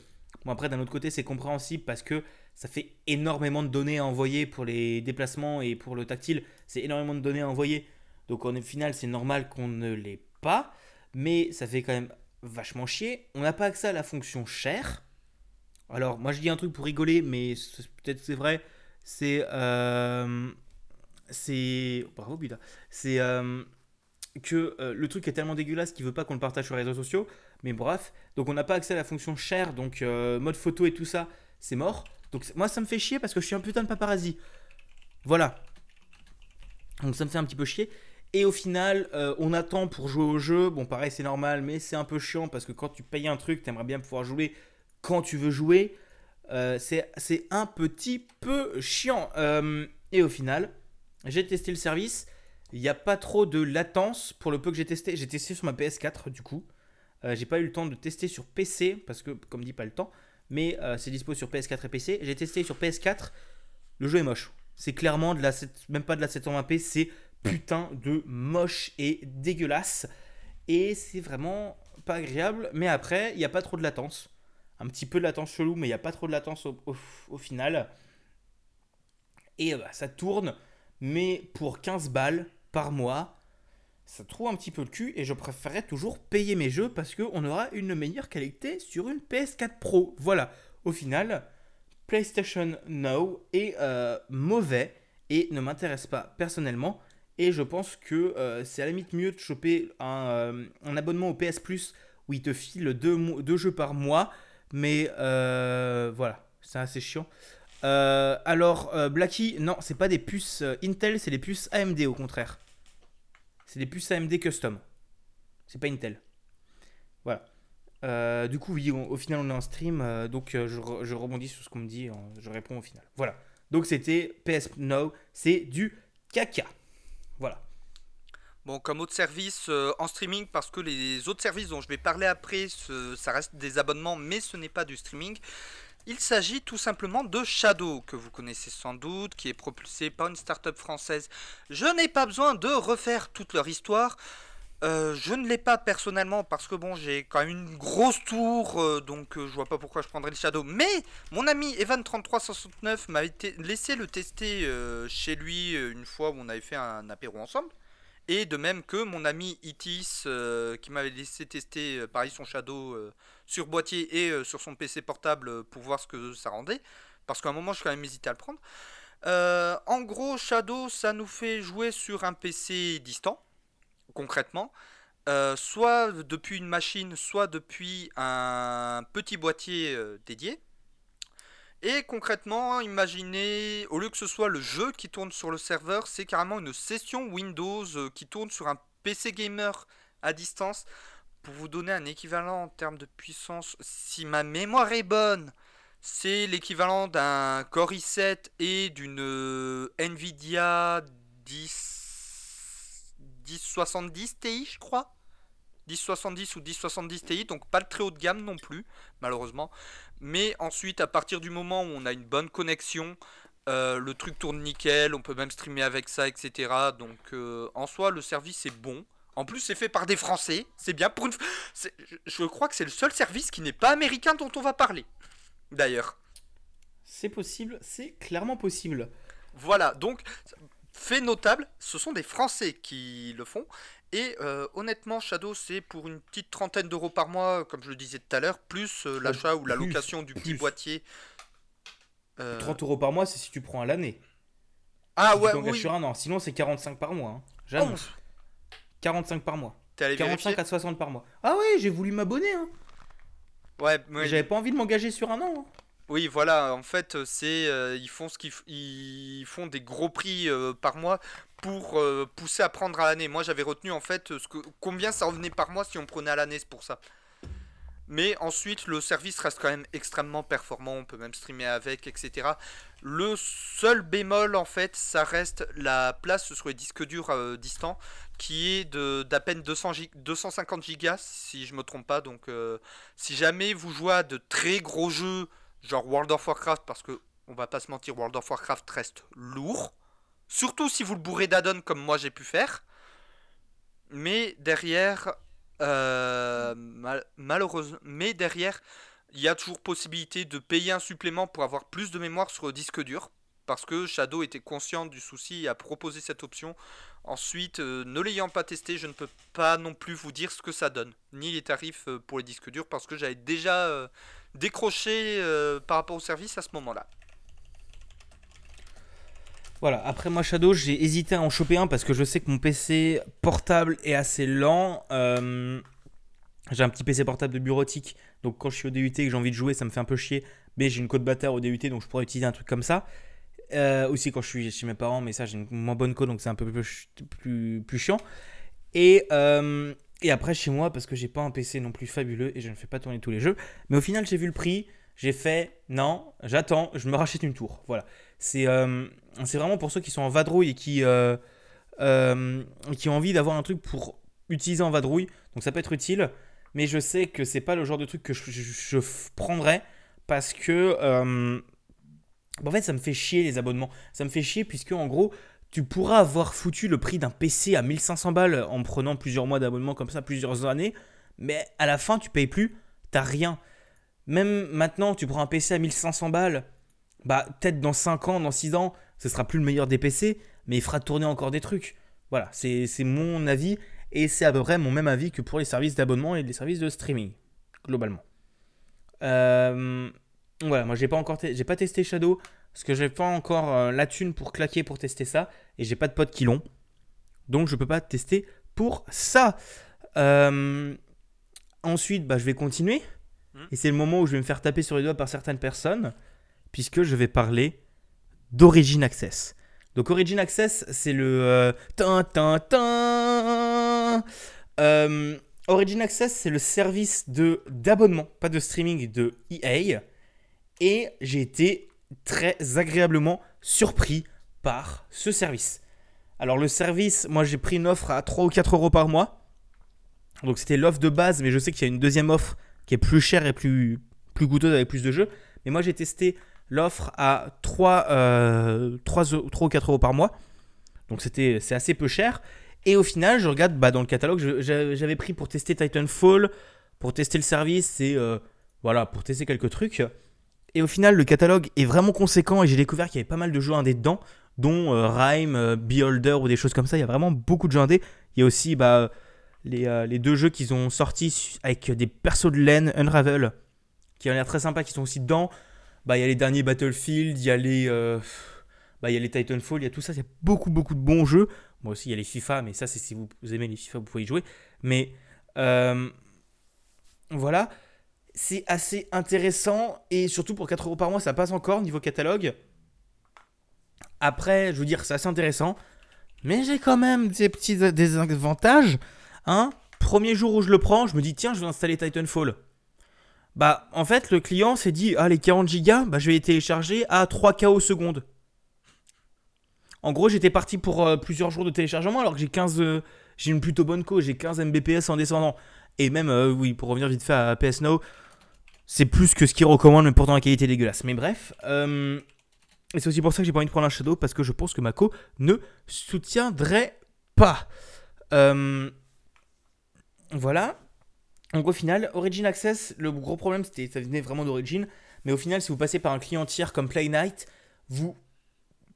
Bon, après, d'un autre côté, c'est compréhensible parce que ça fait énormément de données à envoyer pour les déplacements et pour le tactile. C'est énormément de données à envoyer. Donc, en final, c'est normal qu'on ne l'ait pas. Mais ça fait quand même vachement chier. On n'a pas accès à la fonction share. Alors, moi, je dis un truc pour rigoler, mais peut-être c'est vrai. C'est. euh, c'est. Bravo, Buda. C'est. euh, que euh, le truc est tellement dégueulasse qu'il veut pas qu'on le partage sur les réseaux sociaux. Mais bref, donc on n'a pas accès à la fonction share, donc mode photo et tout ça, c'est mort. Donc moi ça me fait chier parce que je suis un putain de paparazzi. Voilà. Donc ça me fait un petit peu chier. Et au final, euh, on attend pour jouer au jeu. Bon, pareil, c'est normal, mais c'est un peu chiant parce que quand tu payes un truc, t'aimerais bien pouvoir jouer quand tu veux jouer. Euh, c'est un petit peu chiant. Euh, et au final, j'ai testé le service. Il n'y a pas trop de latence pour le peu que j'ai testé. J'ai testé sur ma PS4 du coup. J'ai pas eu le temps de tester sur PC parce que, comme dit, pas le temps. Mais c'est dispo sur PS4 et PC. J'ai testé sur PS4. Le jeu est moche. C'est clairement de la, sept- même pas de la 720p. C'est putain de moche et dégueulasse. Et c'est vraiment pas agréable. Mais après, il n'y a pas trop de latence. Un petit peu de latence chelou, mais il n'y a pas trop de latence au, final. Et ça tourne, mais pour 15 balles par mois, ça trouve un petit peu le cul. Et je préférerais toujours payer mes jeux parce qu'on aura une meilleure qualité sur une PS4 Pro. Voilà, au final, PlayStation Now est euh, mauvais et ne m'intéresse pas personnellement. Et je pense que euh, c'est à la limite mieux de choper un, euh, abonnement au PS Plus où il te file deux, jeux par mois. Mais euh, voilà, c'est assez chiant. Alors, Blacky, non, c'est pas des puces Intel, c'est des puces AMD au contraire. C'est des puces AMD custom. C'est pas Intel. Voilà. Du coup, oui, au final, on est en stream, donc je, je rebondis sur ce qu'on me dit, je réponds au final. Voilà. Donc c'était PS Now, c'est du caca. Voilà. Bon, comme autre service euh, en streaming, parce que les autres services dont je vais parler après, ça reste des abonnements, mais ce n'est pas du streaming. Il s'agit tout simplement de Shadow, que vous connaissez sans doute, qui est propulsé par une start-up française. Je n'ai pas besoin de refaire toute leur histoire. Euh, je ne l'ai pas personnellement parce que bon, j'ai quand même une grosse tour, euh, donc euh, je vois pas pourquoi je prendrais le Shadow. Mais mon ami Evan3369 m'a laissé le tester euh, chez lui une fois où on avait fait un apéro ensemble. Et de même que mon ami Itis qui m'avait laissé tester pareil son Shadow sur boîtier et sur son PC portable pour voir ce que ça rendait. Parce qu'à un moment, je quand même hésité à le prendre. En gros, Shadow, ça nous fait jouer sur un PC distant, concrètement. Euh, soit depuis une machine, soit depuis un petit boîtier euh, dédié. Et concrètement, imaginez, au lieu que ce soit le jeu qui tourne sur le serveur, c'est carrément une session Windows euh, qui tourne sur un PC gamer à distance. Pour vous donner un équivalent en termes de puissance, si ma mémoire est bonne, c'est l'équivalent d'un Core i7 et d'une Nvidia 10... 1070 Ti, je crois. 1070 ou 1070 Ti, donc pas le très haut de gamme non plus, malheureusement. Mais ensuite, à partir du moment où on a une bonne connexion, euh, le truc tourne nickel, on peut même streamer avec ça, etc. Donc euh, en soi, le service est bon. En plus, c'est fait par des Français. C'est bien pour une. je crois que c'est le seul service qui n'est pas américain dont on va parler. D'ailleurs. C'est possible, c'est clairement possible. Voilà, donc, fait notable, ce sont des Français qui le font. Et euh, honnêtement, Shadow, c'est pour une petite trentaine d'euros par mois, comme je le disais tout à l'heure, plus euh, l'achat ou la location du petit plus. boîtier. Euh, 30 euros par mois, c'est si tu prends à l'année. Ah Si ouais, oui. sur un an. Sinon, c'est 45 par mois. hein. Oh, J'annonce. 45 par mois. T'es allé 45 vérifier à 60 par mois. Ah ouais, j'ai voulu m'abonner. Hein. Ouais, ouais, J'avais pas envie de m'engager sur un an. hein. Oui, voilà, en fait, euh, c'est euh, ils font ce qu'ils font des gros prix euh, par mois pour pousser à prendre à l'année. Moi, j'avais retenu en fait ce que combien ça revenait par mois si on prenait à l'année, c'est pour ça. Mais ensuite, le service reste quand même extrêmement performant, on peut même streamer avec, etc. Le seul bémol, en fait, ça reste la place sur les disques durs distants, qui est d'à peine 200 gi- 250 gigas, si je me trompe pas. Donc, si jamais vous jouez à de très gros jeux, genre World of Warcraft, parce que on va pas se mentir, World of Warcraft reste lourd. Surtout si vous le bourrez d'addon comme moi j'ai pu faire. Mais derrière, euh, mal- malheureusement, mais derrière, il y a toujours possibilité de payer un supplément pour avoir plus de mémoire sur le disque dur. Parce que Shadow était conscient du souci et a proposé cette option. Ensuite, euh, ne l'ayant pas testé, je ne peux pas non plus vous dire ce que ça donne, ni les tarifs euh, pour les disques durs, parce que j'avais déjà décroché euh, par rapport au service à ce moment-là. Voilà, après moi Shadow, j'ai hésité à en choper un parce que je sais que mon PC portable est assez lent. Euh, j'ai un petit PC portable de bureautique, donc quand je suis au DUT et que j'ai envie de jouer, ça me fait un peu chier. Mais j'ai une code bâtard au DUT, donc je pourrais utiliser un truc comme ça. Euh, aussi quand je suis chez mes parents, mais ça j'ai une moins bonne code, donc c'est un peu plus, plus, plus chiant. Et, euh, et après chez moi, parce que j'ai pas un PC non plus fabuleux et je ne fais pas tourner tous les jeux. Mais au final, j'ai vu le prix, j'ai fait non, j'attends, je me rachète une tour. Voilà. C'est euh, vraiment pour ceux qui sont en vadrouille et qui, euh, euh, qui ont envie d'avoir un truc pour utiliser en vadrouille. Donc ça peut être utile, mais je sais que c'est pas le genre de truc que je, je- prendrais parce que euh, en fait ça me fait chier les abonnements. Ça me fait chier puisque en gros tu pourras avoir foutu le prix d'un PC à 1500 balles en prenant plusieurs mois d'abonnement comme ça, plusieurs années, mais à la fin tu payes plus, t'as rien. Même maintenant, tu prends un PC à 1500 balles, bah peut-être dans 5 ans, dans 6 ans, ce sera plus le meilleur des PC, mais il fera tourner encore des trucs. Voilà, c'est mon avis, et c'est à peu près mon même avis que pour les services d'abonnement et les services de streaming, globalement. Euh, voilà, moi j'ai pas encore j'ai pas testé Shadow, parce que j'ai pas encore euh, la thune pour claquer pour tester ça, et j'ai pas de potes qui l'ont. Donc je peux pas tester pour ça. Euh, ensuite, bah, je vais continuer. Hmm. Et c'est le moment où je vais me faire taper sur les doigts par certaines personnes, puisque je vais parler d'Origin Access. Donc Origin Access, c'est le... euh, tin, tin, tin. Euh, Origin Access, c'est le service de d'abonnement, pas de streaming de EA. Et j'ai été très agréablement surpris par ce service. Alors le service, moi j'ai pris une offre à 3 ou 4 euros par mois. Donc c'était l'offre de base, mais je sais qu'il y a une deuxième offre qui est plus chère et plus, plus coûteuse avec plus de jeux. Mais moi j'ai testé l'offre à 3, euh, 3, eu- 3 ou 4 euros par mois. Donc c'était c'est assez peu cher. Et au final, je regarde bah, dans le catalogue, j'avais pris pour tester Titanfall, pour tester le service et euh, voilà, pour tester quelques trucs. Et au final, le catalogue est vraiment conséquent et j'ai découvert qu'il y avait pas mal de jeux indés dedans, dont euh, Rhyme, euh, Beholder ou des choses comme ça. Il y a vraiment beaucoup de jeux indés. Il y a aussi bah, les, euh, les deux jeux qu'ils ont sortis avec des persos de laine, Unravel, qui ont l'air très sympa, qui sont aussi dedans. Bah, il y a les derniers Battlefield, il y a les, euh, bah, il y a les Titanfall, il y a tout ça. Il y a beaucoup, beaucoup de bons jeux. Moi aussi, il y a les FIFA, mais ça, c'est si vous, aimez les FIFA, vous pouvez y jouer. Mais voilà, c'est assez intéressant et surtout pour 4 euros par mois, ça passe encore niveau catalogue. Après, je veux dire, c'est assez intéressant, mais j'ai quand même des petits désavantages. Hein Premier jour où je le prends, je me dis tiens, je vais installer Titanfall. Bah, en fait, le client s'est dit ah les 40 gigas, bah je vais les télécharger à 3K au seconde. En gros, j'étais parti pour euh, plusieurs jours de téléchargement alors que j'ai 15 euh, j'ai une plutôt bonne co, j'ai 15 Mbps en descendant. Et même euh, oui, pour revenir vite fait à PS Now, c'est plus que ce qu'il recommande mais pourtant la qualité est dégueulasse. Mais bref, euh, et c'est aussi pour ça que j'ai pas envie de prendre un Shadow parce que je pense que ma co ne soutiendrait pas. Euh, voilà. Donc au final, Origin Access, le gros problème, c'était ça venait vraiment d'Origin. Mais au final, si vous passez par un client tiers comme Play Night, vous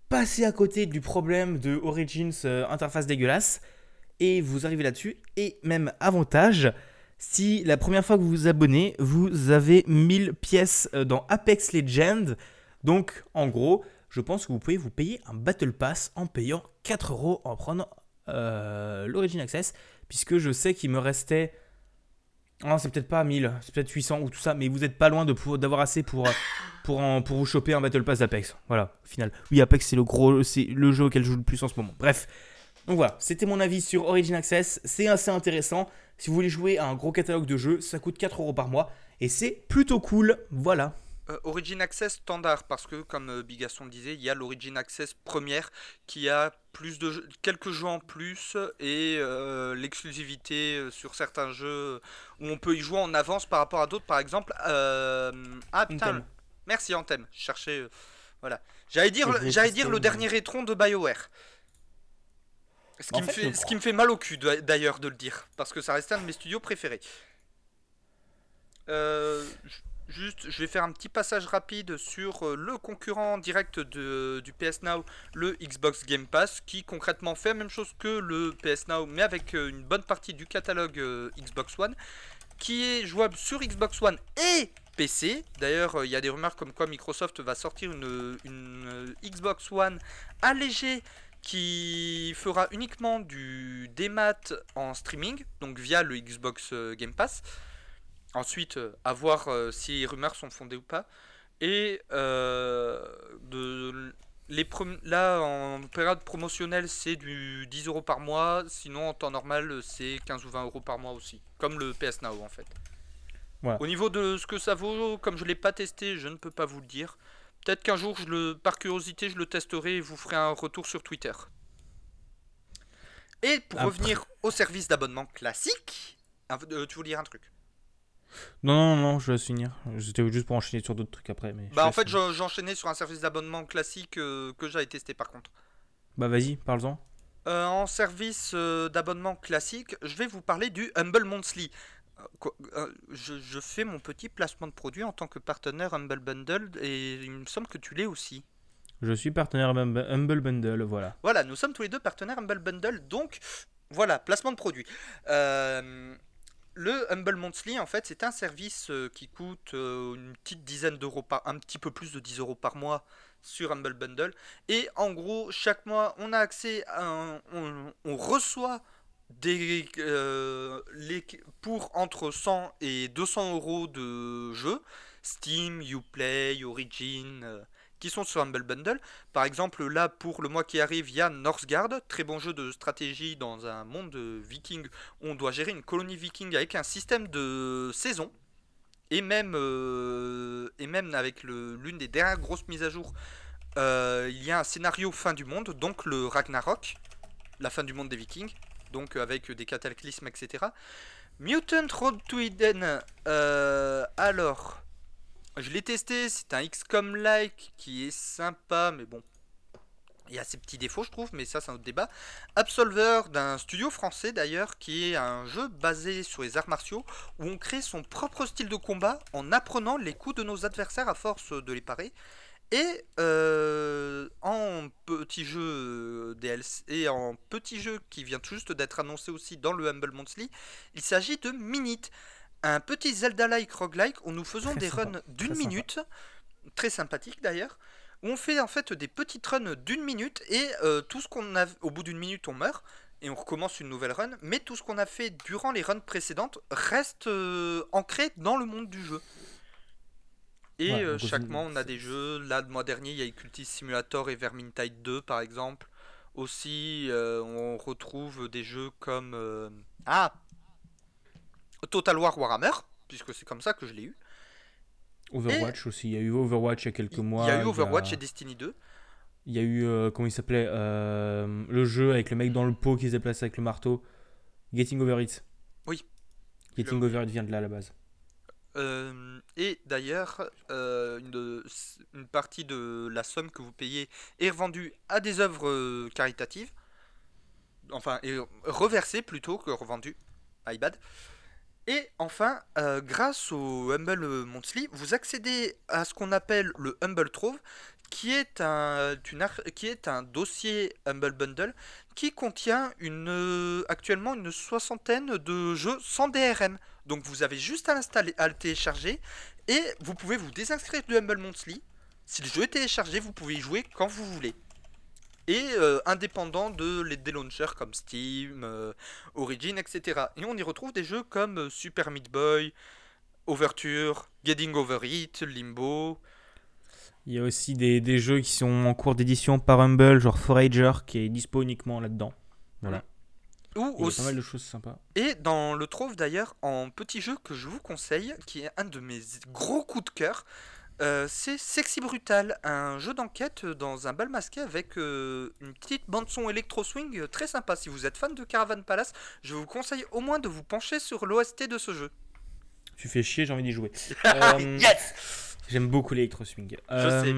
passez à côté du problème de Origins interface dégueulasse. Et vous arrivez là-dessus. Et même avantage, si la première fois que vous vous abonnez, vous avez 1000 pièces euh, dans Apex Legends. Donc en gros, je pense que vous pouvez vous payer un Battle Pass en payant 4 euros en prenant euh, l'Origin Access. Puisque je sais qu'il me restait ah, c'est peut-être pas 1000, c'est peut-être 800 ou tout ça, mais vous n'êtes pas loin d'avoir assez pour, euh, pour, en- pour vous choper un Battle Pass d'Apex. Voilà, au final. Oui, Apex, c'est le, gros, c'est le jeu auquel je joue le plus en ce moment. Bref. Donc voilà, c'était mon avis sur Origin Access. C'est assez intéressant. Si vous voulez jouer à un gros catalogue de jeux, ça coûte 4 euros par mois. Et c'est plutôt cool. Voilà. Euh, Origin Access standard parce que comme euh, Bigasson le disait, il y a l'Origin Access première qui a plus de jeux- quelques jeux en plus et euh, l'exclusivité euh, sur certains jeux où on peut y jouer en avance par rapport à d'autres. Par exemple, ah putain, Anthem. merci Anthem. Je cherchais, euh, voilà. J'allais dire, j'allais dire le dernier rétron de Bioware. Ce qui, me fait, fait, je ce crois- qui me fait mal au cul d'a- d'ailleurs de le dire, parce que ça restait un de mes studios préférés. Euh, ju- juste, je vais faire un petit passage rapide sur euh, le concurrent direct de, du PS Now, le Xbox Game Pass, qui concrètement fait la même chose que le PS Now, mais avec euh, une bonne partie du catalogue Xbox One, qui est jouable sur Xbox One et PC. D'ailleurs, il y a des rumeurs comme quoi Microsoft va sortir une, une, Xbox One allégée qui fera uniquement du démat en streaming, donc via le Xbox euh, Game Pass. Ensuite, euh, à voir euh, si les rumeurs sont fondées ou pas. Et euh, de, les là, en période promotionnelle, c'est du 10 euros par mois. Sinon, en temps normal, c'est 15 ou 20 euros par mois aussi. Comme le PS Now, en fait. Au niveau de ce que ça vaut, comme je ne l'ai pas testé, je ne peux pas vous le dire. Peut-être qu'un jour, je le, par curiosité, je le testerai et vous ferai un retour sur Twitter. Et pour Après- revenir au service d'abonnement classique, euh, tu voulais dire un truc? Non, non, non, je vais finir. C'était juste pour enchaîner sur d'autres trucs après. Mais Bah en fait j'enchaînais sur un service d'abonnement classique euh, que j'avais testé par contre. Bah vas-y, parle-en. Euh, en service euh, d'abonnement classique, je vais vous parler du Humble Monthly. Euh, je, je fais mon petit placement de produit en tant que partenaire Humble Bundle et il me semble que tu l'es aussi. Je suis partenaire Humble Bundle, voilà. Voilà, nous sommes tous les deux partenaires Humble Bundle, donc voilà, placement de produit. Euh, le Humble Monthly, en fait, c'est un service euh, qui coûte une petite dizaine d'euros par, un petit peu plus de 10 euros par mois. sur Humble Bundle. Et en gros, chaque mois, on a accès à un- on, on reçoit des, euh, pour entre 100 et 200 euros de jeux, Steam, Uplay, Origin, euh, qui sont sur Humble Bundle. Par exemple, là, pour le mois qui arrive, il y a Northgard, très bon jeu de stratégie dans un monde de viking. On doit gérer une colonie viking avec un système de saison. Et même, euh, et même avec l'une des dernières grosses mises à jour, il y a un scénario fin du monde, donc le Ragnarok, la fin du monde des vikings, donc avec des cataclysmes, etc. Mutant Road to Eden, euh, alors, je l'ai testé, c'est un XCOM-like qui est sympa, mais bon, il y a ses petits défauts, je trouve, mais ça, c'est un autre débat. Absolver, d'un studio français d'ailleurs, qui est un jeu basé sur les arts martiaux, où on crée son propre style de combat en apprenant les coups de nos adversaires à force de les parer. Et euh, en petit jeu euh, DLC et en petit jeu qui vient tout juste d'être annoncé aussi dans le Humble Monthly, il s'agit de Minute, un petit Zelda-like roguelike où nous faisons Très des sympa, runs d'une sympa. minute, très sympathique d'ailleurs, où on fait en fait des petites runs d'une minute et euh, tout ce qu'on a au bout d'une minute on meurt et on recommence une nouvelle run, mais tout ce qu'on a fait durant les runs précédentes reste euh, ancré dans le monde du jeu. Et Ouais, euh, chaque mois on a des jeux. Là, le mois dernier, il y a eu Cultist Simulator et Vermintide 2 par exemple. Aussi, euh, on retrouve des jeux comme. euh, Ah Total War Warhammer, puisque c'est comme ça que je l'ai eu. Overwatch aussi. Il y a eu Overwatch il y a quelques mois. il y a eu Overwatch a- et Destiny 2. Il y a eu, comment il s'appelait Le jeu avec le mec dans le pot qui se déplace avec le marteau. Getting Over It. Oui. Getting Le- Over It vient de là à la base. Euh, et d'ailleurs, euh, une, partie de la somme que vous payez est revendue à des œuvres euh, caritatives. Enfin, est reversée plutôt que revendue. My bad. Et enfin, grâce au Humble Monthly, vous accédez à ce qu'on appelle le Humble Trove, qui est un, qui est un dossier Humble Bundle qui contient une, actuellement une soixantaine de jeux sans DRM. Donc vous avez juste à l'installer, à le télécharger et vous pouvez vous désinscrire du Humble Monthly. Si le jeu est téléchargé, vous pouvez y jouer quand vous voulez. Et euh, indépendant de les des launchers comme Steam, euh, Origin, etc. Et on y retrouve des jeux comme euh, Super Meat Boy, Overture, Getting Over It, Limbo. Il y a aussi des, des jeux qui sont en cours d'édition par Humble, genre Forager, qui est dispo uniquement là-dedans. Voilà. Il y a pas mal de choses sympas. Et dans le Trove d'ailleurs, en petit jeu que je vous conseille, qui est un de mes gros coups de cœur, euh, c'est Sexy Brutal, un jeu d'enquête dans un bal masqué avec euh, une petite bande son électro swing euh, très sympa. Si vous êtes fan de Caravan Palace, je vous conseille au moins de vous pencher sur l'OST de ce jeu. Tu fais chier, j'ai envie d'y jouer. [laughs] Euh, yes J'aime beaucoup l'électro swing. Je sais.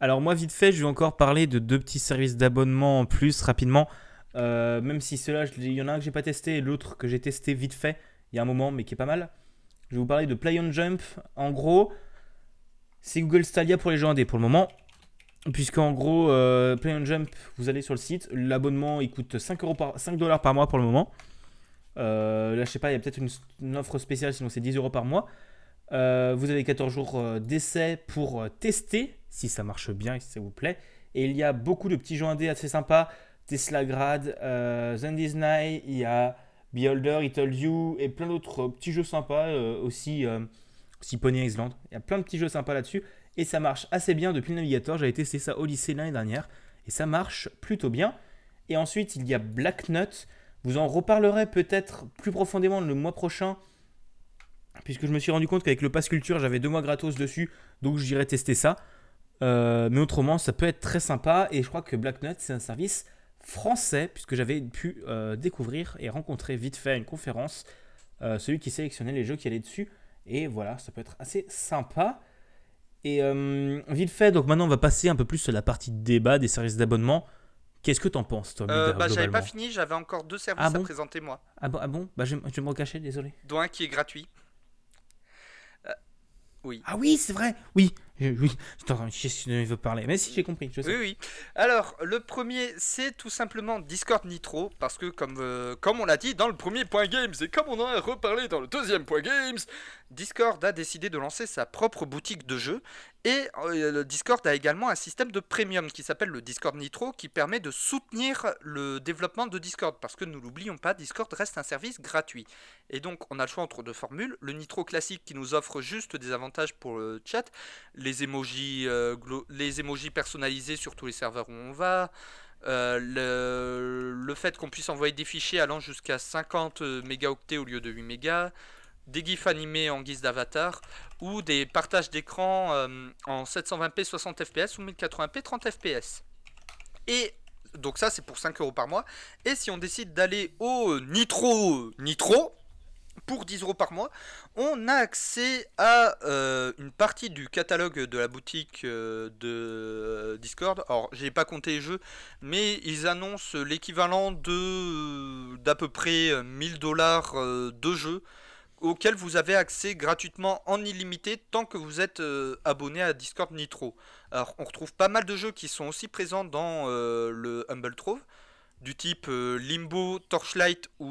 Alors moi vite fait, je vais encore parler de deux petits services d'abonnement en plus rapidement. Euh, même si je- il y en a un que j'ai pas testé et l'autre que j'ai testé vite fait il y a un moment mais qui est pas mal. Je vais vous parler de Play on Jump. En gros, c'est Google Stadia pour les gens indés pour le moment. Puisqu'en gros, euh, Play on Jump, vous allez sur le site, l'abonnement il coûte 5, euros par, 5 dollars par mois pour le moment. Euh, là, je sais pas, il y a peut-être une, offre spéciale, sinon c'est 10 euros par mois. Vous avez 14 jours d'essai pour tester si ça marche bien et si ça vous plaît. Et il y a beaucoup de petits jeux indés assez sympas. Tesla Grad, euh, Disney, il y a Beholder, It Told You et plein d'autres euh, petits jeux sympas euh, aussi, euh, aussi Pony Island. Il y a plein de petits jeux sympas là-dessus et ça marche assez bien depuis le navigateur. J'avais testé ça au lycée l'année dernière et ça marche plutôt bien. Et ensuite, il y a Black Nut. Vous en reparlerez peut-être plus profondément le mois prochain puisque je me suis rendu compte qu'avec le Pass Culture, j'avais deux mois gratos dessus, donc j'irai tester ça. Mais autrement, ça peut être très sympa, et je crois que Black Nut, c'est un service français, puisque j'avais pu euh, découvrir et rencontrer vite fait à une conférence euh, celui qui sélectionnait les jeux qui allaient dessus, et voilà, ça peut être assez sympa. Et euh, vite fait, donc maintenant on va passer un peu plus sur la partie débat des services d'abonnement. Qu'est-ce que t'en penses, toi, Euh, bah, j'avais pas fini, j'avais encore deux services Ah à bon présenter moi. Ah bon, ah bon? Bah, je, vais- me recacher, désolé. Dont un qui est gratuit. Ah oui, c'est vrai, oui. Je, oui, je veux parler. Mais si, j'ai compris, je sais. Oui, oui. Alors, le premier, c'est tout simplement Discord Nitro, parce que comme, euh, comme on l'a dit dans le premier point Games, et comme on en a reparlé dans le deuxième point Games, Discord a décidé de lancer sa propre boutique de jeux, Et euh, Discord a également un système de premium qui s'appelle le Discord Nitro qui permet de soutenir le développement de Discord parce que ne l'oublions pas, Discord reste un service gratuit. Et donc on a le choix entre deux formules, le Nitro classique qui nous offre juste des avantages pour le chat, les emojis, euh, personnalisés sur tous les serveurs où on va, euh, le, le fait qu'on puisse envoyer des fichiers allant jusqu'à 50 mégaoctets au lieu de 8 mégas, des gifs animés en guise d'avatar ou des partages d'écran euh, en 720p 60 fps ou 1080p 30 fps. Et donc ça c'est pour 5 euros par mois. Et si on décide d'aller au Nitro Nitro pour 10 euros par mois, on a accès à euh, une partie du catalogue de la boutique euh, de Discord. Alors j'ai pas compté les jeux, mais ils annoncent l'équivalent de d'à peu près 1000 dollars de jeux auquel vous avez accès gratuitement en illimité tant que vous êtes euh, abonné à Discord Nitro. Alors on retrouve pas mal de jeux qui sont aussi présents dans euh, le Humble Trove, du type euh, Limbo, Torchlight ou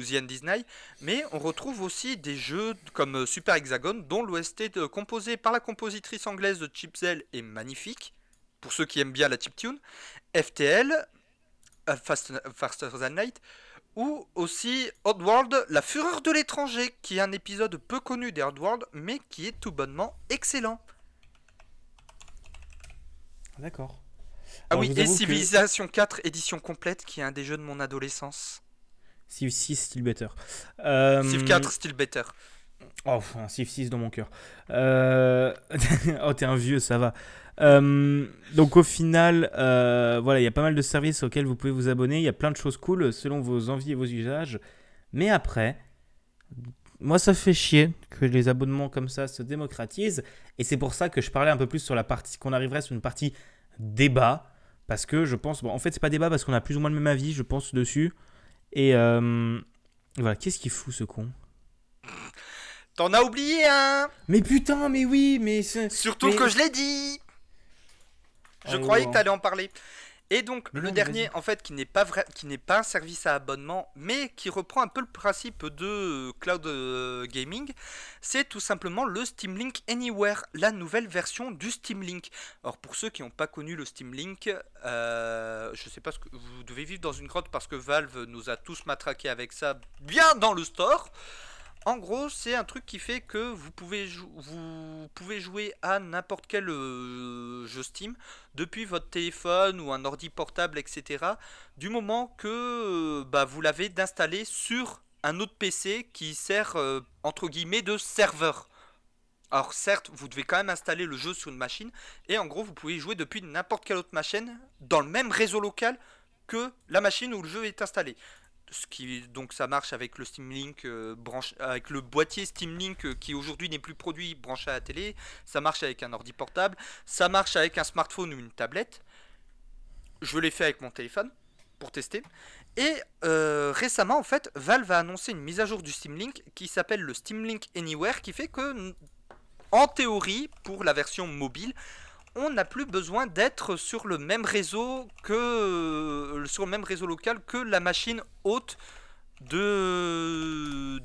The End is Nigh, mais on retrouve aussi des jeux comme Super Hexagon dont l'OST composé par la compositrice anglaise de Chipzel est magnifique, pour ceux qui aiment bien la chiptune, FTL, euh, Fast- Faster Than Light, ou aussi Oddworld, La Fureur de l'étranger, qui est un épisode peu connu des Oddworld, mais qui est tout bonnement excellent. D'accord. Ah oui, et que- Civilization 4, édition complète, qui est un des jeux de mon adolescence. Civ 6, still better. Euh, Civ 4, still better. Oh, un Civ 6 dans mon cœur. Euh, [laughs] oh, t'es un vieux, ça va. Euh, donc au final, euh, voilà, il y a pas mal de services auxquels vous pouvez vous abonner. Il y a plein de choses cool selon vos envies et vos usages. Mais après, moi ça fait chier que les abonnements comme ça se démocratisent. Et c'est pour ça que je parlais un peu plus sur la partie, qu'on arriverait sur une partie débat. Parce que je pense, bon, en fait c'est pas débat parce qu'on a plus ou moins le même avis, je pense, dessus. Et euh, voilà, qu'est-ce qu'il fout ce con? T'en as oublié un mais putain, mais oui, mais. Surtout Mais- que je l'ai dit Je Ah, croyais ouais. que t'allais en parler. Et donc, Mais le non, dernier, en fait, qui n'est pas vrai, qui n'est pas un service à abonnement, mais qui reprend un peu le principe de euh, cloud euh, gaming, c'est tout simplement le Steam Link Anywhere, la nouvelle version du Steam Link. Alors, pour ceux qui n'ont pas connu le Steam Link, euh, je sais pas ce que vous devez vivre dans une grotte parce que Valve nous a tous matraqué avec ça bien dans le store. En gros, c'est un truc qui fait que vous pouvez, jouer à n'importe quel euh, jeu Steam depuis votre téléphone ou un ordi portable, etc. Du moment que euh, bah, vous l'avez d'installer sur un autre PC qui sert euh, entre guillemets de serveur. Alors certes, vous devez quand même installer le jeu sur une machine et en gros, vous pouvez jouer depuis n'importe quelle autre machine dans le même réseau local que la machine où le jeu est installé. Ce qui donc ça marche avec le Steam Link euh, avec le boîtier Steam Link euh, qui aujourd'hui n'est plus produit branché à la télé, ça marche avec un ordi portable, ça marche avec un smartphone ou une tablette. Je l'ai fait avec mon téléphone pour tester. Et euh, récemment, en fait, Valve a annoncé une mise à jour du Steam Link qui s'appelle le Steam Link Anywhere, qui fait que, en théorie, pour la version mobile, on n'a plus besoin d'être sur le même réseau que euh, sur le même réseau local que la machine haute de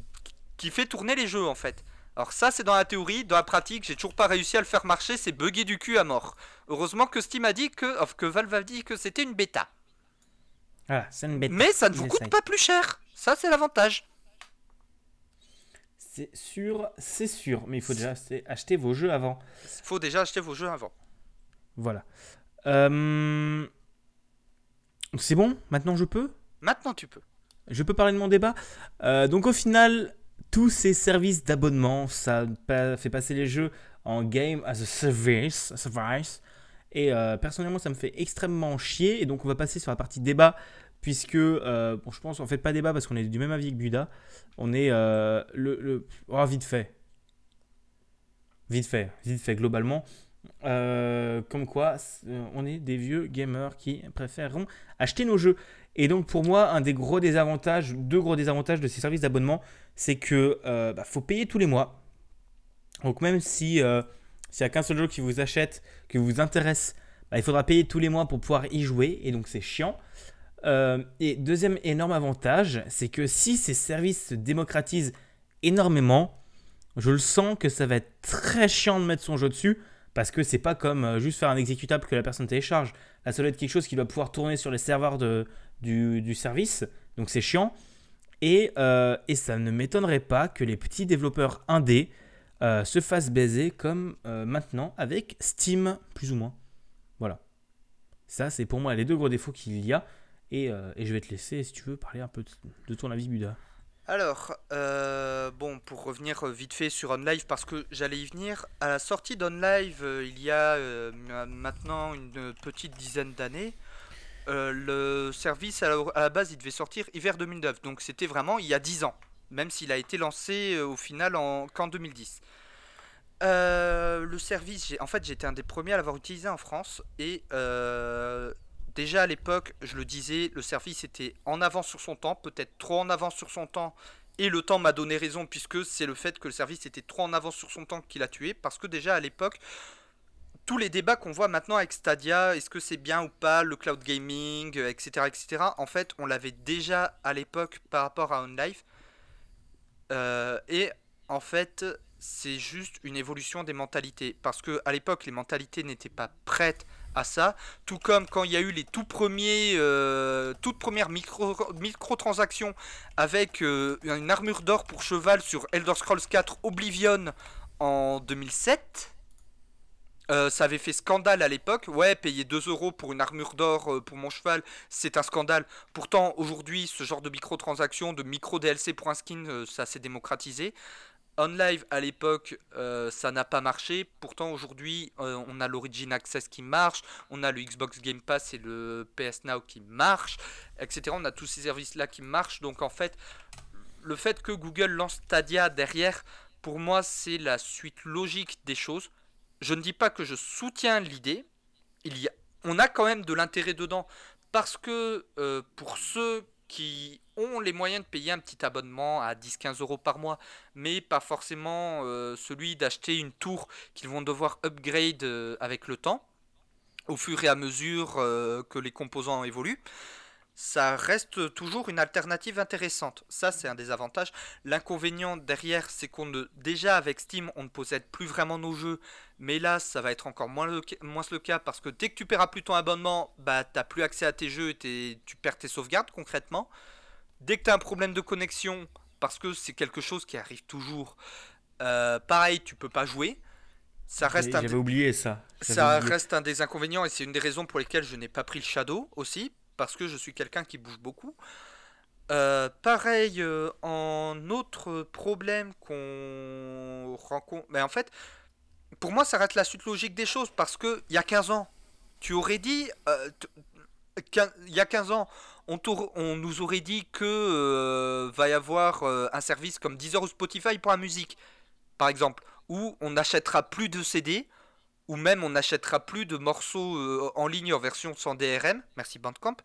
qui fait tourner les jeux en fait. Alors ça c'est dans la théorie, dans la pratique j'ai toujours pas réussi à le faire marcher, c'est buggé du cul à mort. Heureusement que Steam a dit que, enfin, que Valve a dit que c'était une bêta. Voilà, c'est une bête. Mais ça ne vous coûte pas plus cher. Ça c'est l'avantage. C'est sûr, c'est sûr. Mais il faut déjà acheter vos jeux avant. Il faut déjà acheter vos jeux avant. Voilà. Euh, C'est bon? Maintenant je peux? Maintenant tu peux. Je peux parler de mon débat? Euh, donc au final, tous ces services d'abonnement, ça fait passer les jeux en game as a service. service. Et euh, personnellement, ça me fait extrêmement chier. Et donc on va passer sur la partie débat, puisque bon, je pense en fait pas débat parce qu'on est du même avis que Buda. On est le, le- oh, vite fait, vite fait, vite fait globalement. Euh, comme quoi, c'est- on est des vieux gamers qui préféreront acheter nos jeux. Et donc pour moi, un des gros désavantages, deux gros désavantages de ces services d'abonnement, c'est que euh, bah, faut payer tous les mois. Donc même si euh, s'il n'y a qu'un seul jeu qui vous achète, qui vous intéresse, bah, il faudra payer tous les mois pour pouvoir y jouer, et donc c'est chiant. Euh, et deuxième énorme avantage, c'est que si ces services se démocratisent énormément, je le sens que ça va être très chiant de mettre son jeu dessus, Parce que c'est pas comme euh, juste faire un exécutable que la personne télécharge. Là, ça doit être quelque chose qui doit pouvoir tourner sur les serveurs du, service. Donc c'est chiant. Et, euh, et ça ne m'étonnerait pas que les petits développeurs indés euh, se fassent baiser comme euh, maintenant avec Steam, plus ou moins. Voilà. Ça, c'est pour moi les deux gros défauts qu'il y a. Et, et je vais te laisser, si tu veux, parler un peu de, de ton avis, Buda. Alors, euh, bon, pour revenir vite fait sur OnLive, parce que j'allais y venir, à la sortie d'OnLive, euh, il y a euh, ma- maintenant une petite dizaine d'années, le service à la, base, il devait sortir hiver 2009, donc c'était vraiment il y a 10 ans, même s'il a été lancé au final en, qu'en 2010. Euh, le service, en fait, j'étais un des premiers à l'avoir utilisé en France, et déjà à l'époque, je le disais, le service était en avance sur son temps, peut-être trop en avance sur son temps, et le temps m'a donné raison, puisque c'est le fait que le service était trop en avance sur son temps qui l'a tué, parce que déjà à l'époque, tous les débats qu'on voit maintenant avec Stadia, est-ce que c'est bien ou pas, le cloud gaming, euh, etc., etc., en fait, on l'avait déjà à l'époque par rapport à OnLive, Euh, et en fait, c'est juste une évolution des mentalités, parce que à l'époque, les mentalités n'étaient pas prêtes ça, tout comme quand il y a eu les tout premiers, euh, toutes premières micro, microtransactions avec euh, une armure d'or pour cheval sur Elder Scrolls 4 Oblivion en 2007. Euh, ça avait fait scandale à l'époque. Ouais, payer 2 euros pour une armure d'or pour mon cheval, c'est un scandale. Pourtant, aujourd'hui, ce genre de microtransactions, de micro DLC pour un skin, ça s'est démocratisé. OnLive à l'époque, euh, ça n'a pas marché. Pourtant, aujourd'hui, euh, on a l'Origin Access qui marche, on a le Xbox Game Pass et le PS Now qui marchent, etc. On a tous ces services-là qui marchent. Donc, en fait, le fait que Google lance Stadia derrière, pour moi, c'est la suite logique des choses. Je ne dis pas que je soutiens l'idée. Il y a, on a quand même de l'intérêt dedans parce que euh, pour ceux qui ont les moyens de payer un petit abonnement à 10-15 euros par mois, mais pas forcément euh, celui d'acheter une tour qu'ils vont devoir upgrade euh, avec le temps, au fur et à mesure euh, que les composants évoluent, ça reste toujours une alternative intéressante. Ça, c'est un des avantages. L'inconvénient derrière, c'est qu'on ne, déjà avec Steam, on ne possède plus vraiment nos jeux, mais là, ça va être encore moins le, moins le cas parce que dès que tu paieras plus ton abonnement, bah t'as plus accès à tes jeux et t'es- tu perds tes sauvegardes concrètement. Dès que tu as un problème de connexion, parce que c'est quelque chose qui arrive toujours, euh, pareil, tu peux pas jouer. Ça reste un J'avais oublié ça. J'avais ça oublié. reste un des inconvénients et c'est une des raisons pour lesquelles je n'ai pas pris le Shadow aussi, parce que je suis quelqu'un qui bouge beaucoup. Euh, pareil, euh, en autre problème qu'on rencontre, mais en fait, pour moi, ça reste la suite logique des choses, parce que il y a 15 ans, tu aurais dit, euh, y a 15 ans, on nous aurait dit que euh, va y avoir euh, un service comme Deezer ou Spotify pour la musique, par exemple, où on n'achètera plus de CD, ou même on n'achètera plus de morceaux euh, en ligne en version sans DRM, merci Bandcamp,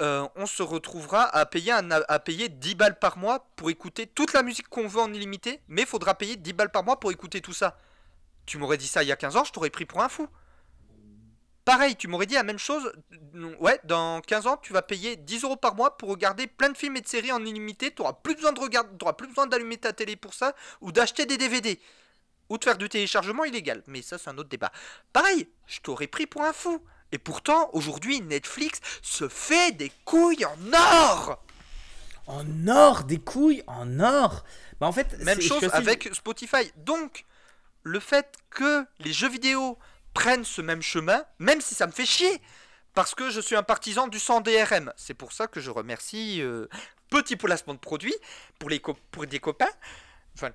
euh, on se retrouvera à payer, à payer 10 balles par mois pour écouter toute la musique qu'on veut en illimité, mais il faudra payer 10 balles par mois pour écouter tout ça. Tu m'aurais dit ça il y a 15 ans, je t'aurais pris pour un fou. Pareil, tu m'aurais dit la même chose. Ouais, dans 15 ans, tu vas payer 10 euros par mois pour regarder plein de films et de séries en illimité. Tu n'auras plus besoin plus besoin d'allumer ta télé pour ça ou d'acheter des DVD ou de faire du téléchargement illégal. Mais ça, c'est un autre débat. Pareil, je t'aurais pris pour un fou. Et pourtant, aujourd'hui, Netflix se fait des couilles en or. En or, des couilles en or. Bah en fait, Même chose assez- avec Spotify. Donc, le fait que les jeux vidéo prennent ce même chemin, même si ça me fait chier, parce que je suis un partisan du sans DRM. C'est pour ça que je remercie euh, Petit placement de produit pour, les pour des copains. Enfin,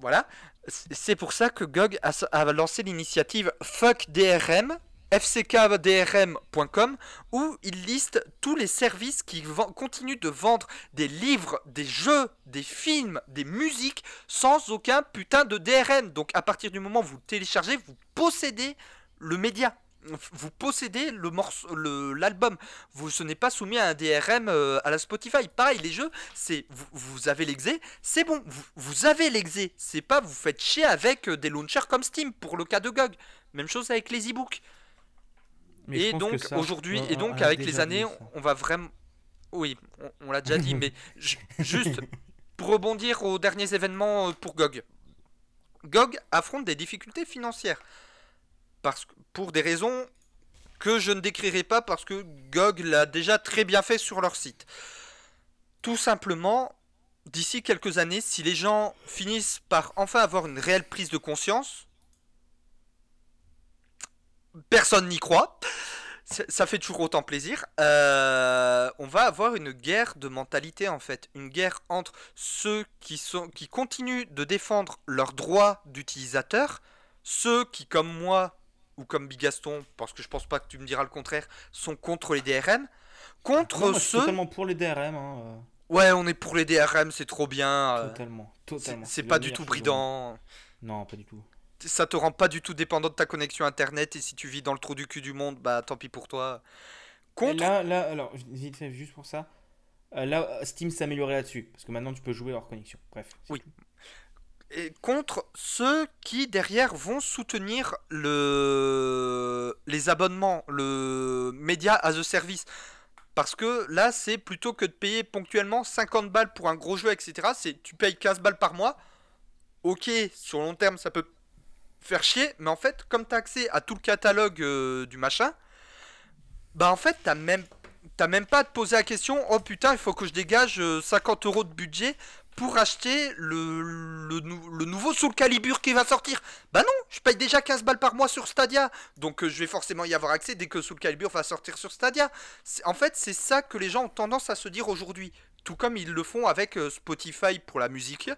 voilà. C'est pour ça que GOG a, lancé l'initiative Fuck DRM fckdrm.com où il liste tous les services qui continuent de vendre des livres, des jeux, des films, des musiques sans aucun putain de DRM. Donc à partir du moment où vous téléchargez, vous possédez le média. Vous possédez le morceau, l'album. Vous ce n'est pas soumis à un DRM euh, à la Spotify. Pareil, les jeux, c'est vous, vous avez l'exé, c'est bon. Vous, vous avez l'exé. C'est pas vous faites chier avec euh, des launchers comme Steam pour le cas de GOG. Même chose avec les e-books. Et donc aujourd'hui, et on donc avec les années, on, va vraiment. Oui, on, on l'a déjà dit, [laughs] mais ju- juste pour rebondir aux derniers événements euh, pour GOG. GOG affronte des difficultés financières. parce que pour des raisons que je ne décrirai pas parce que GOG l'a déjà très bien fait sur leur site. Tout simplement, d'ici quelques années, si les gens finissent par enfin avoir une réelle prise de conscience, personne n'y croit. Ça fait toujours autant plaisir. Euh, on va avoir une guerre de mentalité en fait, une guerre entre ceux qui sont qui continuent de défendre leurs droits d'utilisateur, ceux qui comme moi ou comme Bigaston, parce que je pense pas que tu me diras le contraire, sont contre les DRM, contre Non, moi, ceux. totalement pour les DRM. hein, euh, Ouais, on est pour les DRM, c'est trop bien. euh, Totalement. c'est- totalement. C'est pas du tout bridant. Non, pas du tout. Ça te rend pas du tout dépendant de ta connexion internet et si tu vis dans le trou du cul du monde, bah tant pis pour toi. Et Contre. Là, là, alors, juste pour ça. euh, là, Steam s'est amélioré là-dessus. Parce que maintenant, tu peux jouer hors connexion. Bref. Oui. tout. Contre ceux qui derrière vont soutenir le les abonnements, le média as a service. Parce que là, c'est plutôt que de payer ponctuellement 50 balles pour un gros jeu, etc. C'est tu payes 15 balles par mois. Ok, sur long terme, ça peut faire chier, mais en fait, comme tu as accès à tout le catalogue euh, du machin, bah en fait, t'as même même pas à te poser la question. Oh putain, il faut que je dégage euh, 50 euros de budget pour acheter le, le, le nouveau Soul Calibur qui va sortir. Bah non, je paye déjà 15 balles par mois sur Stadia. Donc euh, je vais forcément y avoir accès dès que Soul Calibur va sortir sur Stadia. En fait, c'est ça que les gens ont tendance à se dire aujourd'hui. Tout comme ils le font avec euh, Spotify pour la musique.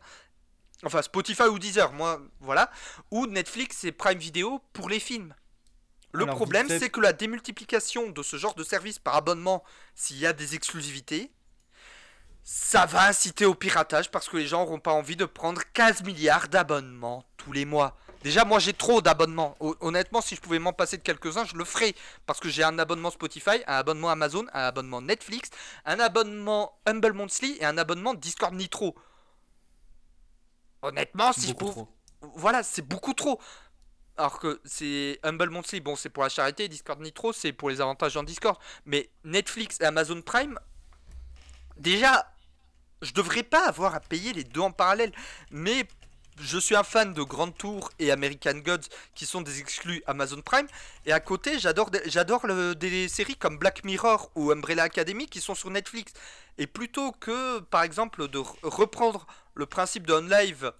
Enfin, Spotify ou Deezer, moi, voilà. Ou Netflix et Prime Video pour les films. Le Alors, problème, c'est que la démultiplication de ce genre de service par abonnement, s'il y a des exclusivités, ça va inciter au piratage parce que les gens n'auront pas envie de prendre 15 milliards d'abonnements tous les mois. Déjà, moi j'ai trop d'abonnements. Hon- Honnêtement, si je pouvais m'en passer de quelques-uns, je le ferais. Parce que j'ai un abonnement Spotify, un abonnement Amazon, un abonnement Netflix, un abonnement Humble Monthly et un abonnement Discord Nitro. Honnêtement, si je pouvais. Voilà, c'est beaucoup trop. Alors que c'est Humble Monthly, bon, c'est pour la charité, Discord Nitro, c'est pour les avantages dans Discord. Mais Netflix et Amazon Prime, déjà, je devrais pas avoir à payer les deux en parallèle. Mais je suis un fan de Grand Tour et American Gods qui sont des exclus Amazon Prime. Et à côté, j'adore des- des séries comme Black Mirror ou Umbrella Academy qui sont sur Netflix. Et plutôt que, par exemple, de re- reprendre le principe de OnLive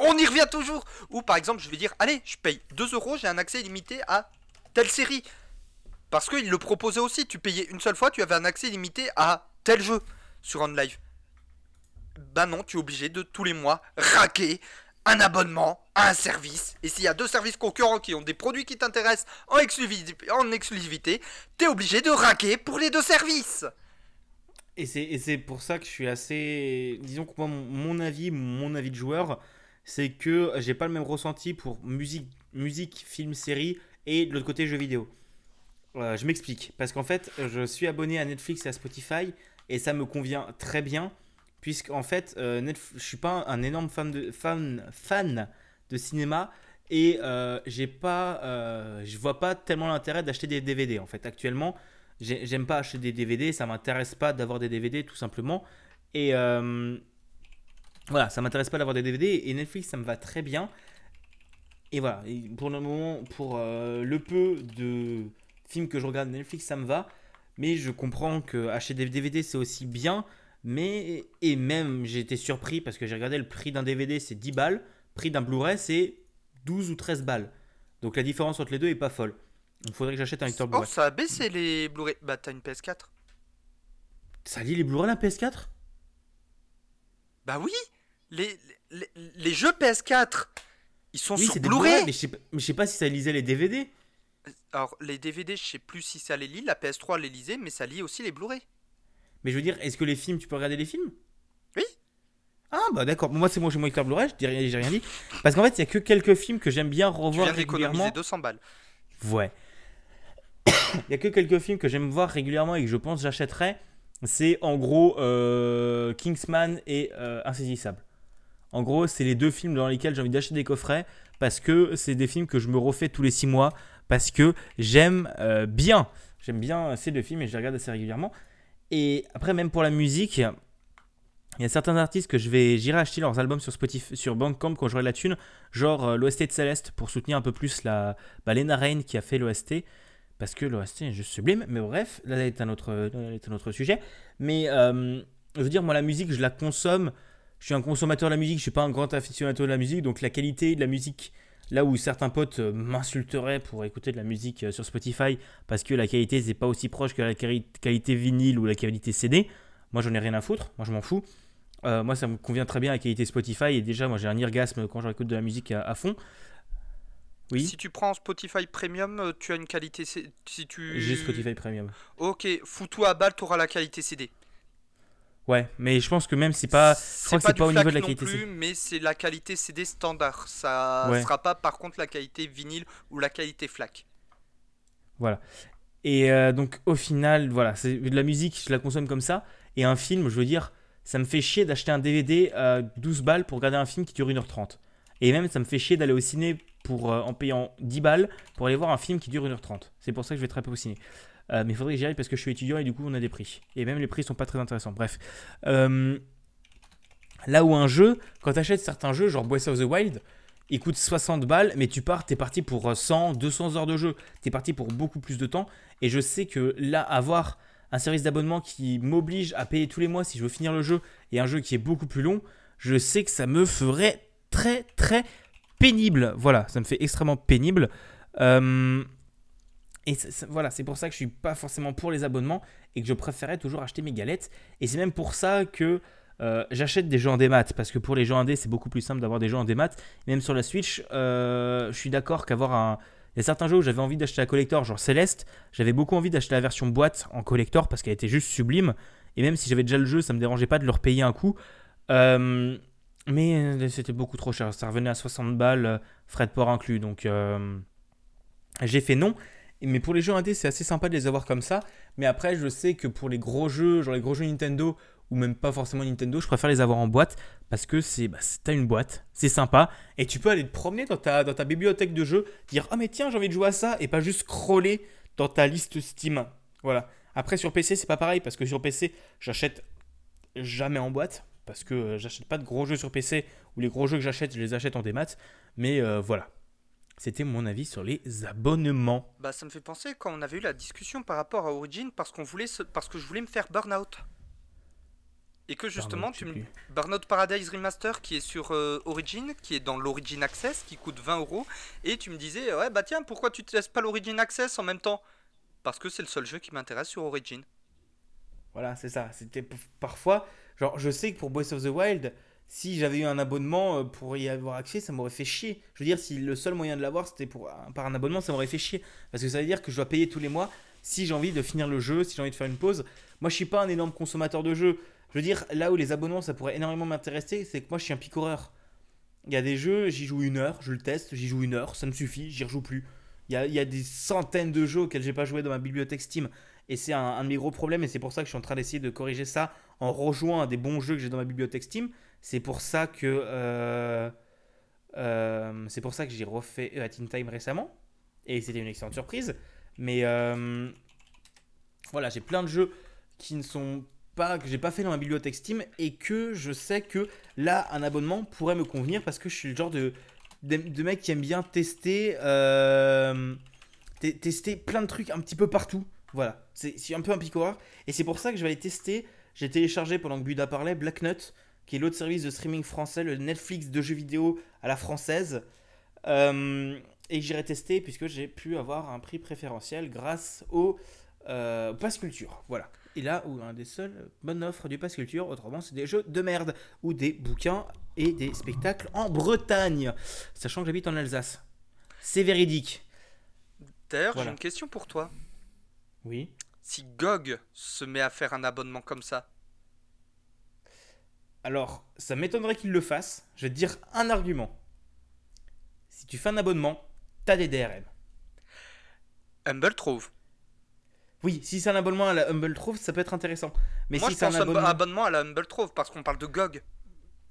on y revient toujours Ou par exemple, je vais dire, allez, je paye 2 euros, j'ai un accès illimité à telle série. Parce qu'il le proposait aussi, tu payais une seule fois, tu avais un accès illimité à tel jeu sur OnLive. Bah non, tu es obligé de tous les mois raquer un abonnement à un service. Et s'il y a deux services concurrents qui ont des produits qui t'intéressent en exclusivité, en exclusivité, t'es obligé de raquer pour les deux services. Et c'est, pour ça que je suis assez. Disons que mon avis, mon avis de joueur, c'est que j'ai pas le même ressenti pour musique, musique film, série et de l'autre côté jeux vidéo. Euh, je m'explique. Parce qu'en fait, je suis abonné à Netflix et à Spotify et ça me convient très bien. Puisqu'en fait, euh, Netf- je suis pas un énorme fan de, cinéma et euh, j'ai pas, euh, je vois pas tellement l'intérêt d'acheter des DVD en fait. Actuellement, j'ai- j'aime pas acheter des DVD, ça m'intéresse pas d'avoir des DVD tout simplement. Et euh, voilà, ça m'intéresse pas d'avoir des DVD et Netflix ça me va très bien. Et voilà, pour le moment, pour le peu de films que je regarde Netflix, ça me va. Mais je comprends que acheter des DVD c'est aussi bien. Mais, et même j'ai été surpris parce que j'ai regardé le prix d'un DVD c'est 10 balles, prix d'un Blu-ray c'est 12 ou 13 balles. Donc la différence entre les deux est pas folle. Il faudrait que j'achète un lecteur Oh, Blu-ray. ça a baissé les Blu-ray. Bah, t'as une PS4 Ça lit les Blu-ray la PS4 Bah oui les, les, les jeux PS4, ils sont Oui, sur Blu-ray, Blu-ray. mais je sais pas- mais je sais pas si ça lisait les DVD. Alors, les DVD, je sais plus si ça les lit. La PS3 les lisait, mais ça lit aussi les Blu-ray. Mais je veux dire, est-ce que les films, tu peux regarder les films? Oui. Ah bah d'accord, moi c'est moi j'ai mon lecteur Blu-ray, je dis rien- j'ai rien dit. Parce qu'en fait, il y a que quelques films que j'aime bien Tu revoir viens d'économiser régulièrement. 200 balles. Ouais. [coughs] Il y a que quelques films que j'aime voir régulièrement et que je pense j'achèterais. C'est en gros euh, Kingsman et euh, Insaisissable. En gros, c'est les deux films dans lesquels j'ai envie d'acheter des coffrets parce que c'est des films que je me refais tous les six mois parce que j'aime euh, bien. J'aime bien ces deux films et je les regarde assez régulièrement. Et après, même pour la musique, Il y a certains artistes que je vais, j'irai acheter leurs albums sur Spotify, sur Bandcamp quand j'aurai la thune, genre euh, l'OST de Céleste pour soutenir un peu plus la bah, Lena Rain qui a fait l'OST, parce que l'OST est juste sublime. Mais bref, là est un autre, là est un autre sujet. Mais euh, je veux dire, moi la musique, je la consomme. Je suis un consommateur de la musique, je suis pas un grand aficionado de la musique, donc la qualité de la musique, là où certains potes euh, m'insulteraient pour écouter de la musique euh, sur Spotify parce que la qualité n'est pas aussi proche que la quali- qualité vinyle ou la qualité CD, moi j'en ai rien à foutre, moi je m'en fous. Euh, moi, ça me convient très bien la qualité Spotify. Et déjà, moi, j'ai un orgasme quand j'écoute de la musique à, à fond. Oui, Si tu prends Spotify Premium, tu as une qualité. Si tu. j'ai Spotify Premium. Ok, fous-toi à balle, tu auras la qualité CD. Ouais, mais je pense que même c'est pas. C'est pas au niveau de la non qualité plus, CD. mais c'est la qualité CD standard. Ça Ouais. sera pas par contre la qualité vinyle ou la qualité FLAC. Et euh, donc, au final, voilà, c'est de la musique, je la consomme comme ça. Et un film, je veux dire, ça me fait chier d'acheter un DVD à 12 balles pour regarder un film qui dure 1h30. Et même, ça me fait chier d'aller au ciné pour, euh, en payant 10 balles pour aller voir un film qui dure 1h30. C'est pour ça que je vais très peu au ciné. Euh, mais il faudrait que j'y aille parce que je suis étudiant et du coup, on a des prix. Et même les prix sont pas très intéressants. Bref. Euh, là où un jeu, quand tu achètes certains jeux, genre Breath of the Wild, il coûte 60 balles, mais tu pars, t'es parti pour euh, 100, 200 heures de jeu. T'es parti pour beaucoup plus de temps. Et je sais que là, avoir un service d'abonnement qui m'oblige à payer tous les mois si je veux finir le jeu et un jeu qui est beaucoup plus long, je sais que ça me ferait très très pénible. Voilà, ça me fait extrêmement pénible. Euh, et voilà, c'est pour ça que je suis pas forcément pour les abonnements et que je préférais toujours acheter mes galettes. Et c'est même pour ça que euh, j'achète des jeux en démat parce que pour les jeux indés, c'est beaucoup plus simple d'avoir des jeux en démat. Même sur la Switch, euh, je suis d'accord qu'avoir un. Il y a certains jeux où j'avais envie d'acheter la collector, genre Céleste. J'avais beaucoup envie d'acheter la version boîte en collector parce qu'elle était juste sublime. Et même si j'avais déjà le jeu, ça me dérangeait pas de leur payer un coup. Euh, mais c'était beaucoup trop cher. Ça revenait à 60 balles, frais de port inclus. Donc j'ai fait non. Mais pour les jeux indés, c'est assez sympa de les avoir comme ça. Mais après, je sais que pour les gros jeux, genre les gros jeux Nintendo, ou même pas forcément Nintendo, je préfère les avoir en boîte parce que c'est bah, t'as une boîte, c'est sympa et tu peux aller te promener dans ta, bibliothèque de jeux, dire ah mais tiens j'ai envie de jouer à ça et pas juste scroller dans ta liste Steam. Voilà. Après sur PC c'est pas pareil parce que sur PC j'achète jamais en boîte parce que euh, j'achète pas de gros jeux sur PC ou les gros jeux que j'achète je les achète en démat. Mais euh, voilà. C'était mon avis sur les abonnements. Bah ça me fait penser quand on avait eu la discussion par rapport à Origin parce qu'on voulait se- parce que je voulais me faire Burnout. Et que justement je tu me. Burnout Paradise Remaster qui est sur euh, Origin, qui est dans l'Origin Access, qui coûte 20 euros. Et tu me disais, ouais, bah tiens, pourquoi tu testes pas l'Origin Access en même temps? Parce que c'est le seul jeu qui m'intéresse sur Origin. Voilà, c'est ça. C'était parfois, genre, je sais que pour Breath of the Wild, si j'avais eu un abonnement euh, pour y avoir accès, ça m'aurait fait chier. Je veux dire, si le seul moyen de l'avoir c'était par un abonnement, ça m'aurait fait chier parce que ça veut dire que je dois payer tous les mois si j'ai envie de finir le jeu, si j'ai envie de faire une pause. Moi, je suis pas un énorme consommateur de jeux. Je veux dire, là où les abonnements ça pourrait énormément m'intéresser, c'est que moi, je suis un picoreur. Il y a des jeux, j'y joue une heure, je le teste, j'y joue une heure, ça me suffit, j'y rejoue plus. Il y a, des centaines de jeux auxquels j'ai pas joué dans ma bibliothèque Steam. Et c'est un, de mes gros problèmes, et c'est pour ça que je suis en train d'essayer de corriger ça en rejoignant un des bons jeux que j'ai dans ma bibliothèque Steam. C'est pour ça que euh, euh, c'est j'ai refait A Teen Time récemment, et c'était une excellente surprise. Mais euh, voilà, j'ai plein de jeux qui ne sont pas que j'ai pas fait dans ma bibliothèque Steam et que je sais que là un abonnement pourrait me convenir parce que je suis le genre de mec qui aime bien tester te- tester plein de trucs un petit peu partout. Voilà, c'est c'est un peu un picoreur. Et c'est pour ça que je vais aller tester. J'ai téléchargé pendant que Buda parlait Black Nut, qui est l'autre service de streaming français, le Netflix de jeux vidéo à la française. Euh, et j'irai tester puisque j'ai pu avoir un prix préférentiel grâce au euh, Pass Culture. Voilà. Et là où un des seuls bonnes offres du Pass Culture, autrement c'est des jeux de merde ou des bouquins et des spectacles en Bretagne, sachant que j'habite en Alsace. C'est véridique. D'ailleurs, Voilà. j'ai une question pour toi. Oui. Si GOG se met à faire un abonnement comme ça, Alors, ça m'étonnerait qu'il le fasse. Je vais te dire un argument. Si tu fais un abonnement, t'as des DRM. Humble trouve. Oui, si c'est un abonnement à la Humble Trove, ça peut être intéressant. Mais Moi, si je c'est un pense un abonnement... abonnement à la Humble Trove parce qu'on parle de GOG.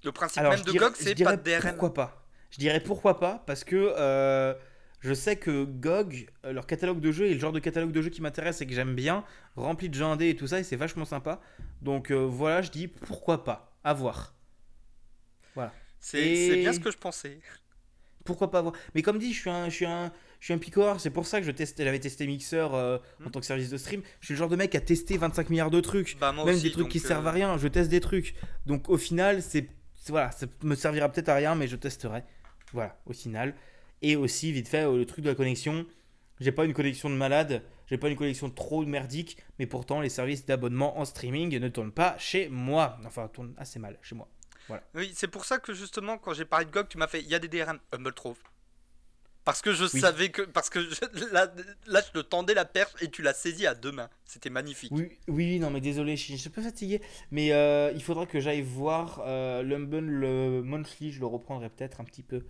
Le principe Alors, même de dirais- GOG, c'est pas de DRM. Pourquoi pas Je dirais pourquoi pas, parce que euh, je sais que GOG, euh, leur catalogue de jeux est le genre de catalogue de jeux qui m'intéresse et que j'aime bien, rempli de jeux indés et tout ça, et c'est vachement sympa. Donc euh, voilà, je dis pourquoi pas. À voir. C'est Et- c'est bien ce que je pensais. Pourquoi pas voir Mais comme dit, je suis un, je suis un, je suis un picor. C'est pour ça que je testais, j'avais testé Mixer euh, en Hmm. tant que service de stream. Je suis le genre de mec à tester 25 milliards de trucs. Bah, Même aussi, des trucs qui euh, servent à rien, je teste des trucs. Donc au final, c'est c'est- voilà, ça me servira peut-être à rien, mais je testerai. Voilà, au final. Et aussi, vite fait, euh, le truc de la connexion. J'ai pas une connexion de malade, j'ai pas une connexion trop merdique, mais pourtant les services d'abonnement en streaming ne tournent pas chez moi. Enfin, tournent assez mal chez moi. Oui, c'est pour ça que justement, quand j'ai parlé de GOG, tu m'as fait il y a des DRM. Humble Trove. Parce que je Oui. savais que. Parce que je- là, là, je te tendais la perche et tu l'as saisi à deux mains. C'était magnifique. Oui, oui, non, mais désolé, je suis je suis un peu fatigué. Mais euh, il faudra que j'aille voir euh, l'Humble le Monthly, je le reprendrai peut-être un petit peu.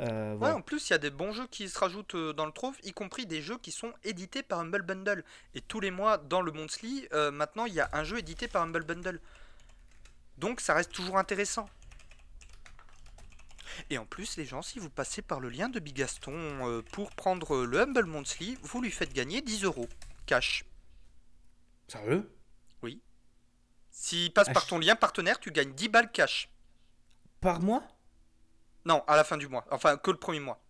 Euh, Ouais, en plus, il y a des bons jeux qui se rajoutent euh, dans le Trove, y compris des jeux qui sont édités par Humble Bundle. Et tous les mois, dans le Monthly, euh, maintenant, il y a un jeu édité par Humble Bundle. Donc, ça reste toujours intéressant. Et en plus, les gens, si vous passez par le lien de Bigaston euh, pour prendre le Humble Monthly, vous lui faites gagner 10 euros cash. Sérieux? S'il passe par ton lien partenaire, tu gagnes 10 balles cash. Par mois? Non, à la fin du mois. Enfin, que le premier mois.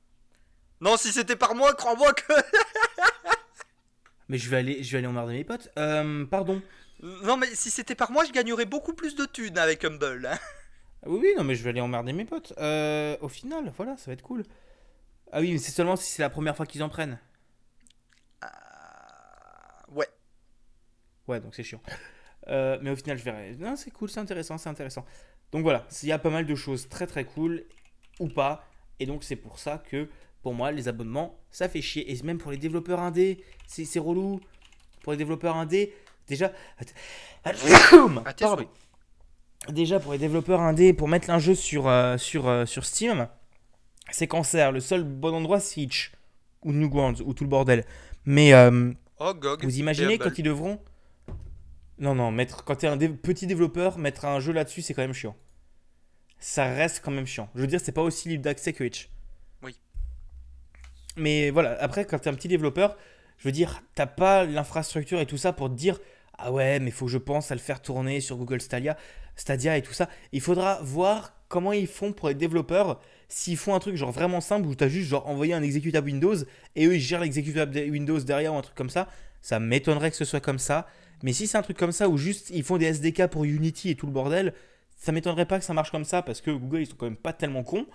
Non, si c'était par mois, crois-moi que. [laughs] Mais je vais aller, je vais aller emmerder mes potes. Euh, pardon. Non, mais si c'était par mois, je gagnerais beaucoup plus de thunes avec Humble. hein. Ah Oui, oui, non, mais je vais aller emmerder mes potes. Euh, au final, voilà, ça va être cool. Ah oui, mais c'est seulement si c'est la première fois qu'ils en prennent. Ouais. Ouais, donc c'est chiant. Euh, mais au final, je verrai. Non, c'est cool, c'est intéressant, c'est intéressant. Donc voilà, il y a pas mal de choses très très cool ou pas. Et donc c'est pour ça que pour moi, les abonnements, ça fait chier. Et même pour les développeurs indés, c'est c'est relou. Pour les développeurs indés, déjà. [coughs] Tes Pardon. Déjà pour les développeurs indés, pour mettre un jeu sur, euh, sur, euh, sur Steam, c'est cancer. Le seul bon endroit, c'est Itch. Ou Newgrounds, ou tout le bordel. Mais. euh, Oh, GOG. vous imaginez quand ils devront. Non, non, mettre... quand t'es un dé- petit développeur, mettre un jeu là-dessus, c'est quand même chiant. Ça reste quand même chiant. Je veux dire, c'est pas aussi libre d'accès que Itch. Oui. Mais voilà, après, quand t'es un petit développeur, je veux dire, t'as pas l'infrastructure et tout ça pour te dire Ah ouais, mais faut que je pense à le faire tourner sur Google Stadia, Stadia et tout ça. Il faudra voir comment ils font pour les développeurs. S'ils font un truc genre vraiment simple où t'as juste genre envoyé un exécutable Windows et eux ils gèrent l'exécutable Windows derrière ou un truc comme ça, ça m'étonnerait que ce soit comme ça. Mais si c'est un truc comme ça où juste ils font des SDK pour Unity et tout le bordel, ça m'étonnerait pas que ça marche comme ça parce que Google ils sont quand même pas tellement cons.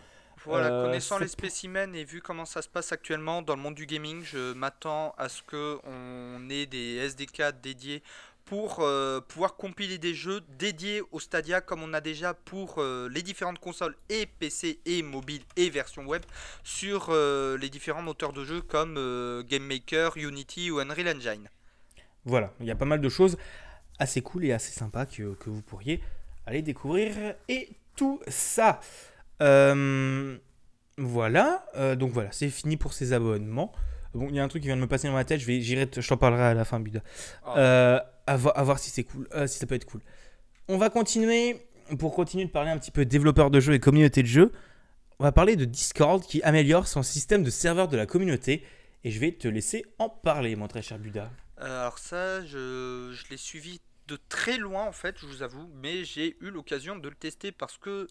Voilà, Euh, connaissant les spécimens et vu comment ça se passe actuellement dans le monde du gaming, je m'attends à ce que on ait des SDK dédiés pour euh, pouvoir compiler des jeux dédiés au Stadia comme on a déjà pour euh, les différentes consoles et PC et mobile et version web sur les différents moteurs de jeu comme Game Maker, Unity ou Unreal Engine. Voilà, il y a pas mal de choses assez cool et assez sympas que, que vous pourriez aller découvrir et tout ça. Euh, voilà, euh, donc voilà, c'est fini pour ces abonnements. Bon, il y a un truc qui vient de me passer dans ma tête, je vais, j'irai, te- je t'en parlerai à la fin, Buda. Ah. Euh, à, voir, à voir si c'est cool, euh, si ça peut être cool. On va continuer, pour continuer de parler un petit peu développeurs de jeux et communauté de jeux, on va parler de Discord qui améliore son système de serveur de la communauté. Et je vais te laisser en parler, mon très cher Buda. Euh, alors ça, je, je l'ai suivi de très loin en fait, je vous avoue, mais j'ai eu l'occasion de le tester parce que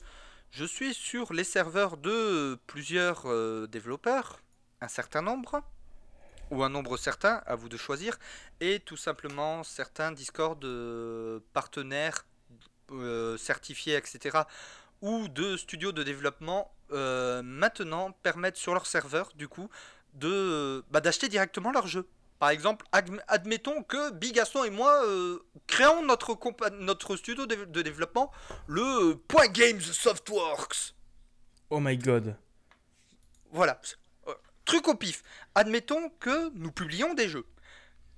je suis sur les serveurs de plusieurs euh, développeurs, un certain nombre, ou un nombre certain, à vous de choisir, et tout simplement certains Discord euh, partenaires euh, certifiés, etc., ou de studios de développement maintenant permettent sur leur serveur, du coup, de bah, d'acheter directement leur jeu. Par exemple, adm- admettons que Bigaston et moi euh, créons notre, notre studio de, de développement, le euh, Point Games Softworks. Oh my god. Voilà. Euh, truc au pif. Admettons que nous publions des jeux.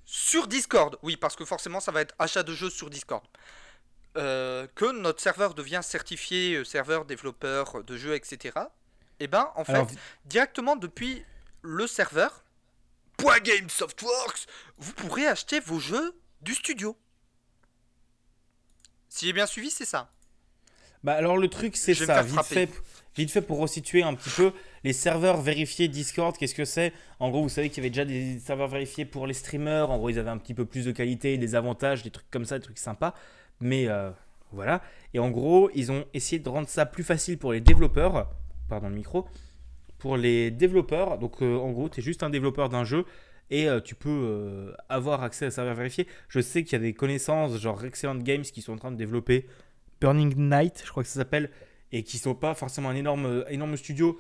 Sur Discord. Oui, parce que forcément, ça va être achat de jeux sur Discord. Euh, que notre serveur devient certifié serveur développeur de jeux, etc. Et ben, en fait, directement depuis le serveur, Point Game Softworks, vous pourrez acheter vos jeux du studio. Si j'ai bien suivi, c'est ça. bah alors le truc c'est ça, vite fait, vite fait pour resituer un petit peu les serveurs vérifiés Discord, qu'est-ce que c'est? En gros, vous savez qu'il y avait déjà des serveurs vérifiés pour les streamers, en gros ils avaient un petit peu plus de qualité, des avantages, des trucs comme ça, des trucs sympas, mais euh, Voilà. Et en gros, ils ont essayé de rendre ça plus facile pour les développeurs. Pardon le micro. Pour les développeurs, donc euh, en gros, tu es juste un développeur d'un jeu et euh, tu peux euh, avoir accès à serveur vérifié. Je sais qu'il y a des connaissances, genre Excellent Games, qui sont en train de développer Burning Night, je crois que ça s'appelle, et qui sont pas forcément un énorme, énorme studio,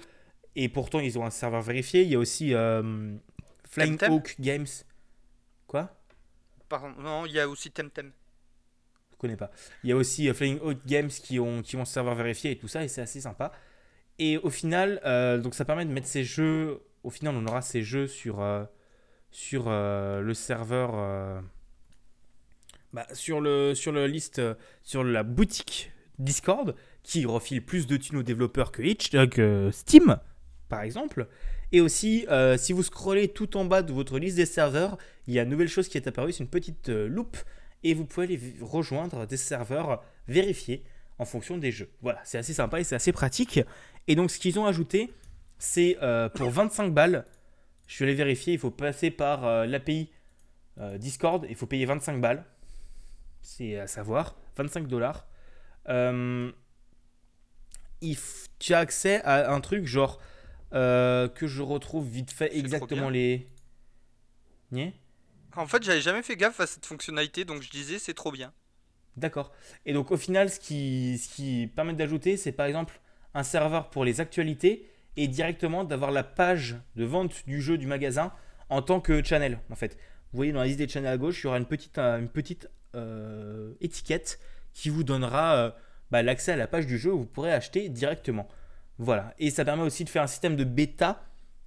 et pourtant ils ont un serveur vérifié. Il y a aussi Flying Temtem Hawk Games. Quoi? Pardon, non, il y a aussi Temtem. Je connais pas. Il y a aussi Flying Hawk Games qui ont, qui ont serveur vérifié et tout ça, et c'est assez sympa. Et au final, euh, donc ça permet de mettre ces jeux. Au final, on aura ces jeux sur, euh, sur euh, le serveur. bah, sur, le, sur le sur la boutique Discord, qui refile plus de thunes aux développeurs que, Itch, que Steam, par exemple. Et aussi, si vous scrollez tout en bas de votre liste des serveurs, il y a une nouvelle chose qui est apparue, c'est une petite loupe et vous pouvez aller rejoindre des serveurs vérifiés en fonction des jeux. Voilà, c'est assez sympa et c'est assez pratique. Et donc, ce qu'ils ont ajouté, c'est euh, pour 25 balles, je suis allé vérifier, il faut passer par euh, l'API euh, Discord, il faut payer 25 balles. C'est à savoir, 25 dollars. Tu as accès à un truc genre que je retrouve vite fait exactement les. Niais? En fait, j'avais jamais fait gaffe à cette fonctionnalité, donc je disais c'est trop bien. D'accord. Et donc au final, ce qui, ce qui permet d'ajouter, c'est par exemple un serveur pour les actualités et directement d'avoir la page de vente du jeu du magasin en tant que channel en fait. Vous voyez dans la liste des channels à gauche, il y aura une petite, euh, une petite euh, étiquette qui vous donnera euh, bah, l'accès à la page du jeu où vous pourrez acheter directement. Voilà. Et ça permet aussi de faire un système de bêta,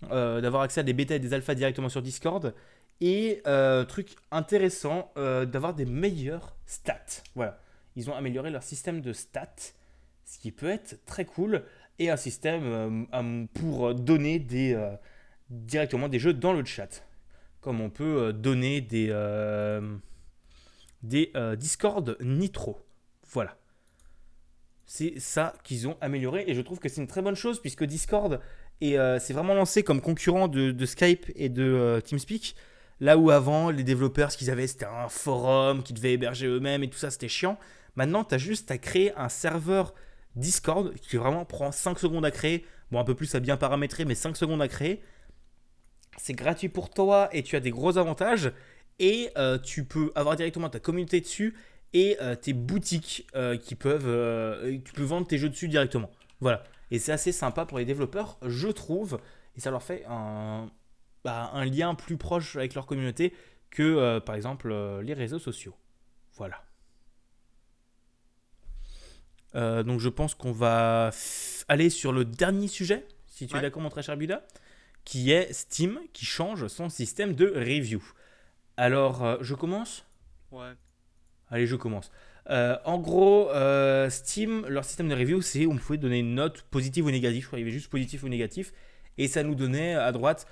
d'avoir accès à des bêtas et des alphas directement sur Discord. Et euh, truc intéressant, euh, d'avoir des meilleures stats. Voilà. Ils ont amélioré leur système de stats, ce qui peut être très cool. Et un système euh, pour donner des, directement des jeux dans le chat. Comme on peut donner des, des Discord Nitro. Voilà. C'est ça qu'ils ont amélioré et je trouve que c'est une très bonne chose puisque Discord est, s'est vraiment lancé comme concurrent de, Skype et de TeamSpeak. Là où avant, les développeurs, ce qu'ils avaient, c'était un forum qu'ils devaient héberger eux-mêmes et tout ça, c'était chiant. Maintenant, tu as juste à créer un serveur Discord qui vraiment prend 5 secondes à créer. Bon, un peu plus à bien paramétrer, mais 5 secondes à créer. C'est gratuit pour toi et tu as des gros avantages. Et euh, tu peux avoir directement ta communauté dessus et euh, tes boutiques euh, qui peuvent. tu peux vendre tes jeux dessus directement. Voilà. Et c'est assez sympa pour les développeurs, je trouve. Et ça leur fait un, bah, un lien plus proche avec leur communauté que, euh, par exemple, euh, les réseaux sociaux. Voilà. Euh, donc je pense qu'on va aller sur le dernier sujet, si tu es d'accord mon très cher Buda, qui est Steam qui change son système de review. Alors je commence? Ouais. Allez, je commence. En gros, Steam, leur système de review, c'est on pouvait donner une note positive ou négative. Je crois qu'il y avait juste positif ou négatif. Et ça nous donnait à droite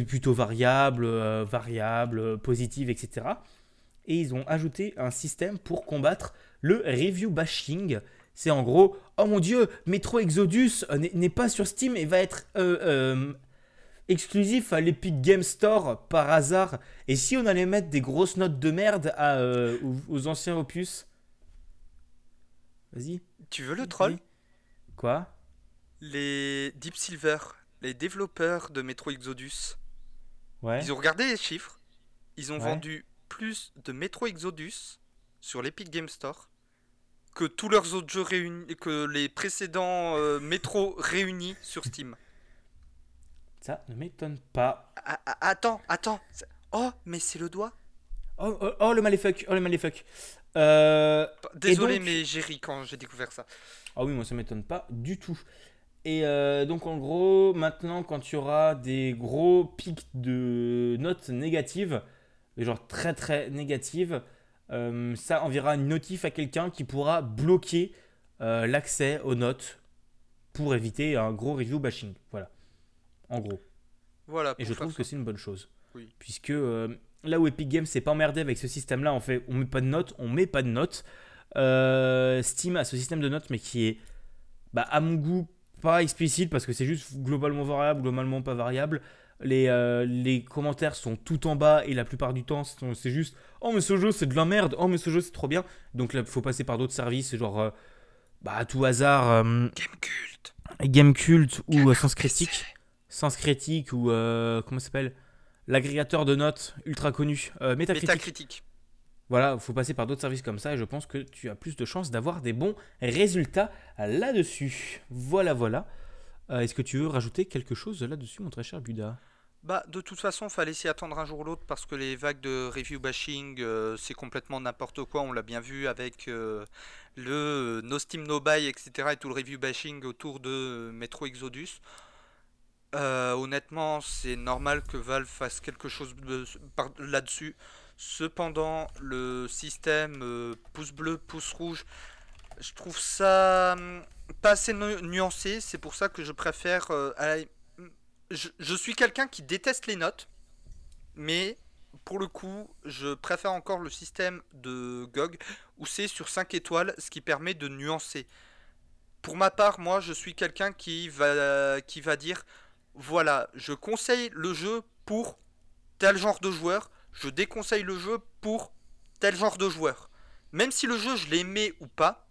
plutôt variable, euh, variable, euh, positive, etc. Et ils ont ajouté un système pour combattre le review bashing. C'est en gros, oh mon dieu, Metro Exodus euh, n'est pas sur Steam et va être euh, exclusif à l'Epic Game Store par hasard. Et si on allait mettre des grosses notes de merde à, aux, anciens opus? Vas-y. Tu veux le troll? Quoi? Les Deep Silver, les développeurs de Metro Exodus, Ouais. ils ont regardé les chiffres. Ils ont Ouais. vendu plus de Metro Exodus sur l'Epic Game Store que tous leurs autres jeux réunis, que les précédents euh, Metro réunis sur Steam. [laughs] Ça ne m'étonne pas. Ah, ah, attends, attends. Oh, mais c'est le doigt. Oh, oh, oh, le maléfuck, oh le maléfuck. Euh, Désolé, donc- mais j'ai ri quand j'ai découvert ça. Ah oui, moi ça m'étonne pas du tout. Et euh, donc en gros, maintenant quand tu auras des gros pics de notes négatives, genre très très négatives, euh, ça enverra une notif à quelqu'un qui pourra bloquer euh, l'accès aux notes pour éviter un gros review bashing. Voilà. En gros. Voilà. Et je trouve ça. que c'est une bonne chose. Oui. Puisque là où Epic Games s'est pas emmerdé avec ce système-là, on fait, on met pas de notes, on met pas de notes. Steam a ce système de notes, mais qui est, bah, à mon goût, pas explicite parce que c'est juste globalement variable, globalement pas variable. Les, euh, les commentaires sont tout en bas et la plupart du temps c'est juste Oh mais ce jeu c'est de la merde, oh mais ce jeu c'est trop bien. Donc là il faut passer par d'autres services, genre euh, bah, à tout hasard euh, Gamecult. Gamecult ou euh, Sens. Critique. Sens Critique ou comment ça s'appelle? L'agrégateur de notes ultra connu, euh, Metacritic. Voilà, il faut passer par d'autres services comme ça et je pense que tu as plus de chances d'avoir des bons résultats là-dessus. Voilà, voilà. Euh, Est-ce que tu veux rajouter quelque chose là-dessus, mon très cher Buda Bah, de toute façon, fallait s'y attendre un jour ou l'autre parce que les vagues de review bashing, euh, c'est complètement n'importe quoi. On l'a bien vu avec euh, le No Steam No Buy, etc. et tout le review bashing autour de Metro Exodus. Honnêtement, c'est normal que Valve fasse quelque chose là-dessus. Cependant, le système euh, pouce bleu, pouce rouge, je trouve ça hum, pas assez nu- nuancé. C'est pour ça que je préfère. euh, je suis quelqu'un qui déteste les notes, mais pour le coup, je préfère encore le système de GOG où c'est sur 5 étoiles, ce qui permet de nuancer. Pour ma part, moi, je suis quelqu'un qui va, qui va dire voilà, je conseille le jeu pour tel genre de joueur, je déconseille le jeu pour tel genre de joueur. Même si le jeu, je l'aimais ou pas,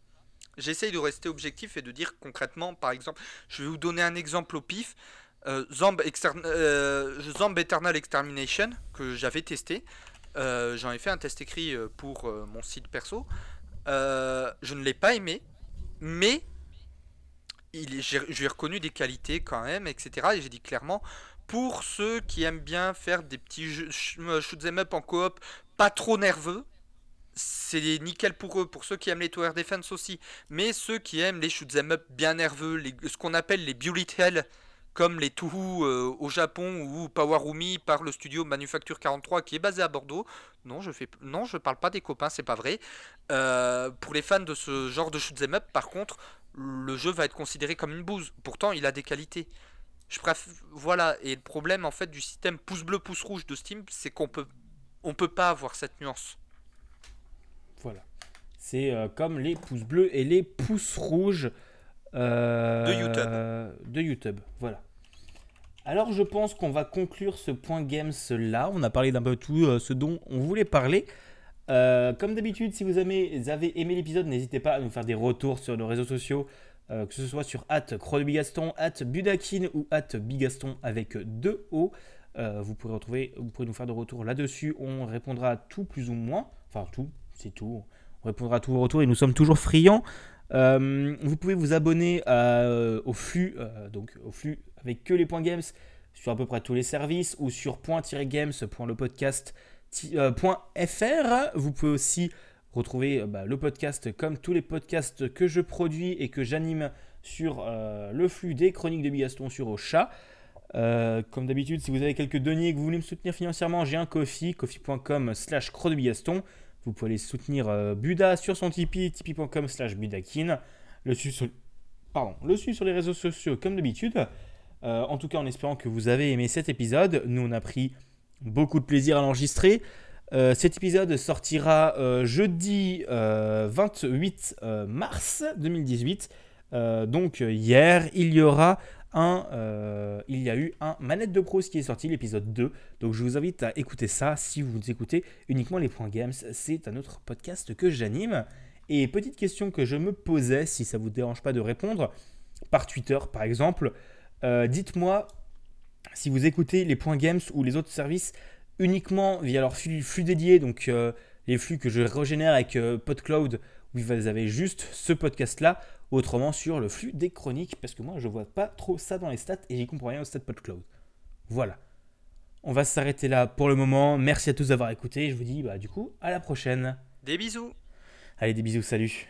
j'essaye de rester objectif et de dire concrètement, par exemple, je vais vous donner un exemple au pif. Euh, euh, Eternal Extermination que j'avais testé. Euh, J'en ai fait un test écrit euh, pour mon site perso. Je ne l'ai pas aimé, mais il reconnu des qualités quand même, etc. Et j'ai dit clairement, pour ceux qui aiment bien faire des petits euh, shoot 'em up en coop, pas trop nerveux, c'est nickel pour eux. Pour ceux qui aiment les tower defense aussi, mais ceux qui aiment les shoot 'em up bien nerveux, ce qu'on appelle les bullet hell, comme les Touhou au Japon ou Powerumi par le studio Manufacture 43 qui est basé à Bordeaux. Non, je fais, non, je parle pas des copains, c'est pas vrai. Euh, pour les fans de ce genre de shoot 'em up, par contre, le jeu va être considéré comme une bouse. Pourtant, il a des qualités. Je préfère, voilà. Et le problème en fait du système pouce bleu pouce rouge de Steam, c'est qu'on peut, on peut pas avoir cette nuance. Voilà. C'est euh, comme les pouces bleus et les pouces rouges euh, De YouTube. De YouTube, voilà. Alors je pense qu'on va conclure ce point games là. On a parlé d'un peu tout euh, ce dont on voulait parler. Euh, comme d'habitude, si vous avez, avez aimé l'épisode, n'hésitez pas à nous faire des retours sur nos réseaux sociaux, euh, que ce soit sur @chronobigaston, @budakin ou @bigaston avec deux O. Euh, vous pourrez retrouver, vous pourrez nous faire des retours là-dessus. On répondra à tout plus ou moins, enfin tout, c'est tout. On répondra à tous vos retours et nous sommes toujours friands. Euh, vous pouvez vous abonner au flux, donc au flux avec que les points games sur à peu près tous les services ou sur point-games.lepodcast.fr. Vous pouvez aussi retrouver euh, bah, le podcast comme tous les podcasts que je produis et que j'anime sur euh, le flux des chroniques de Bigaston sur Ocha. Euh, comme d'habitude, si vous avez quelques deniers et que vous voulez me soutenir financièrement, j'ai un Kofi, kofi.com slash chronobigaston. Vous pouvez aller soutenir Buda sur son Tipeee, tipeee.com slash budakin. Le suivre sur, sur les réseaux sociaux comme d'habitude. En tout cas, en espérant que vous avez aimé cet épisode. Nous, on a pris beaucoup de plaisir à l'enregistrer. Euh, cet épisode sortira euh, jeudi euh, 28 euh, mars 2018. Euh, donc hier, il y aura un, il y a eu un Manette de Pros qui est sorti, l'épisode 2. Donc je vous invite à écouter ça si vous écoutez uniquement les points games. C'est un autre podcast que j'anime. Et petite question que je me posais, si ça vous dérange pas de répondre, par Twitter par exemple, dites-moi si vous écoutez les points games ou les autres services uniquement via leur flux, flux dédié, donc euh, les flux que je régénère avec euh, PodCloud, où vous avez juste ce podcast-là, autrement sur le flux des chroniques, parce que moi je vois pas trop ça dans les stats et j'y comprends rien au stats PodCloud. Voilà. On va s'arrêter là pour le moment. Merci à tous d'avoir écouté. Je vous dis bah, du coup à la prochaine. Des bisous Allez des bisous, salut.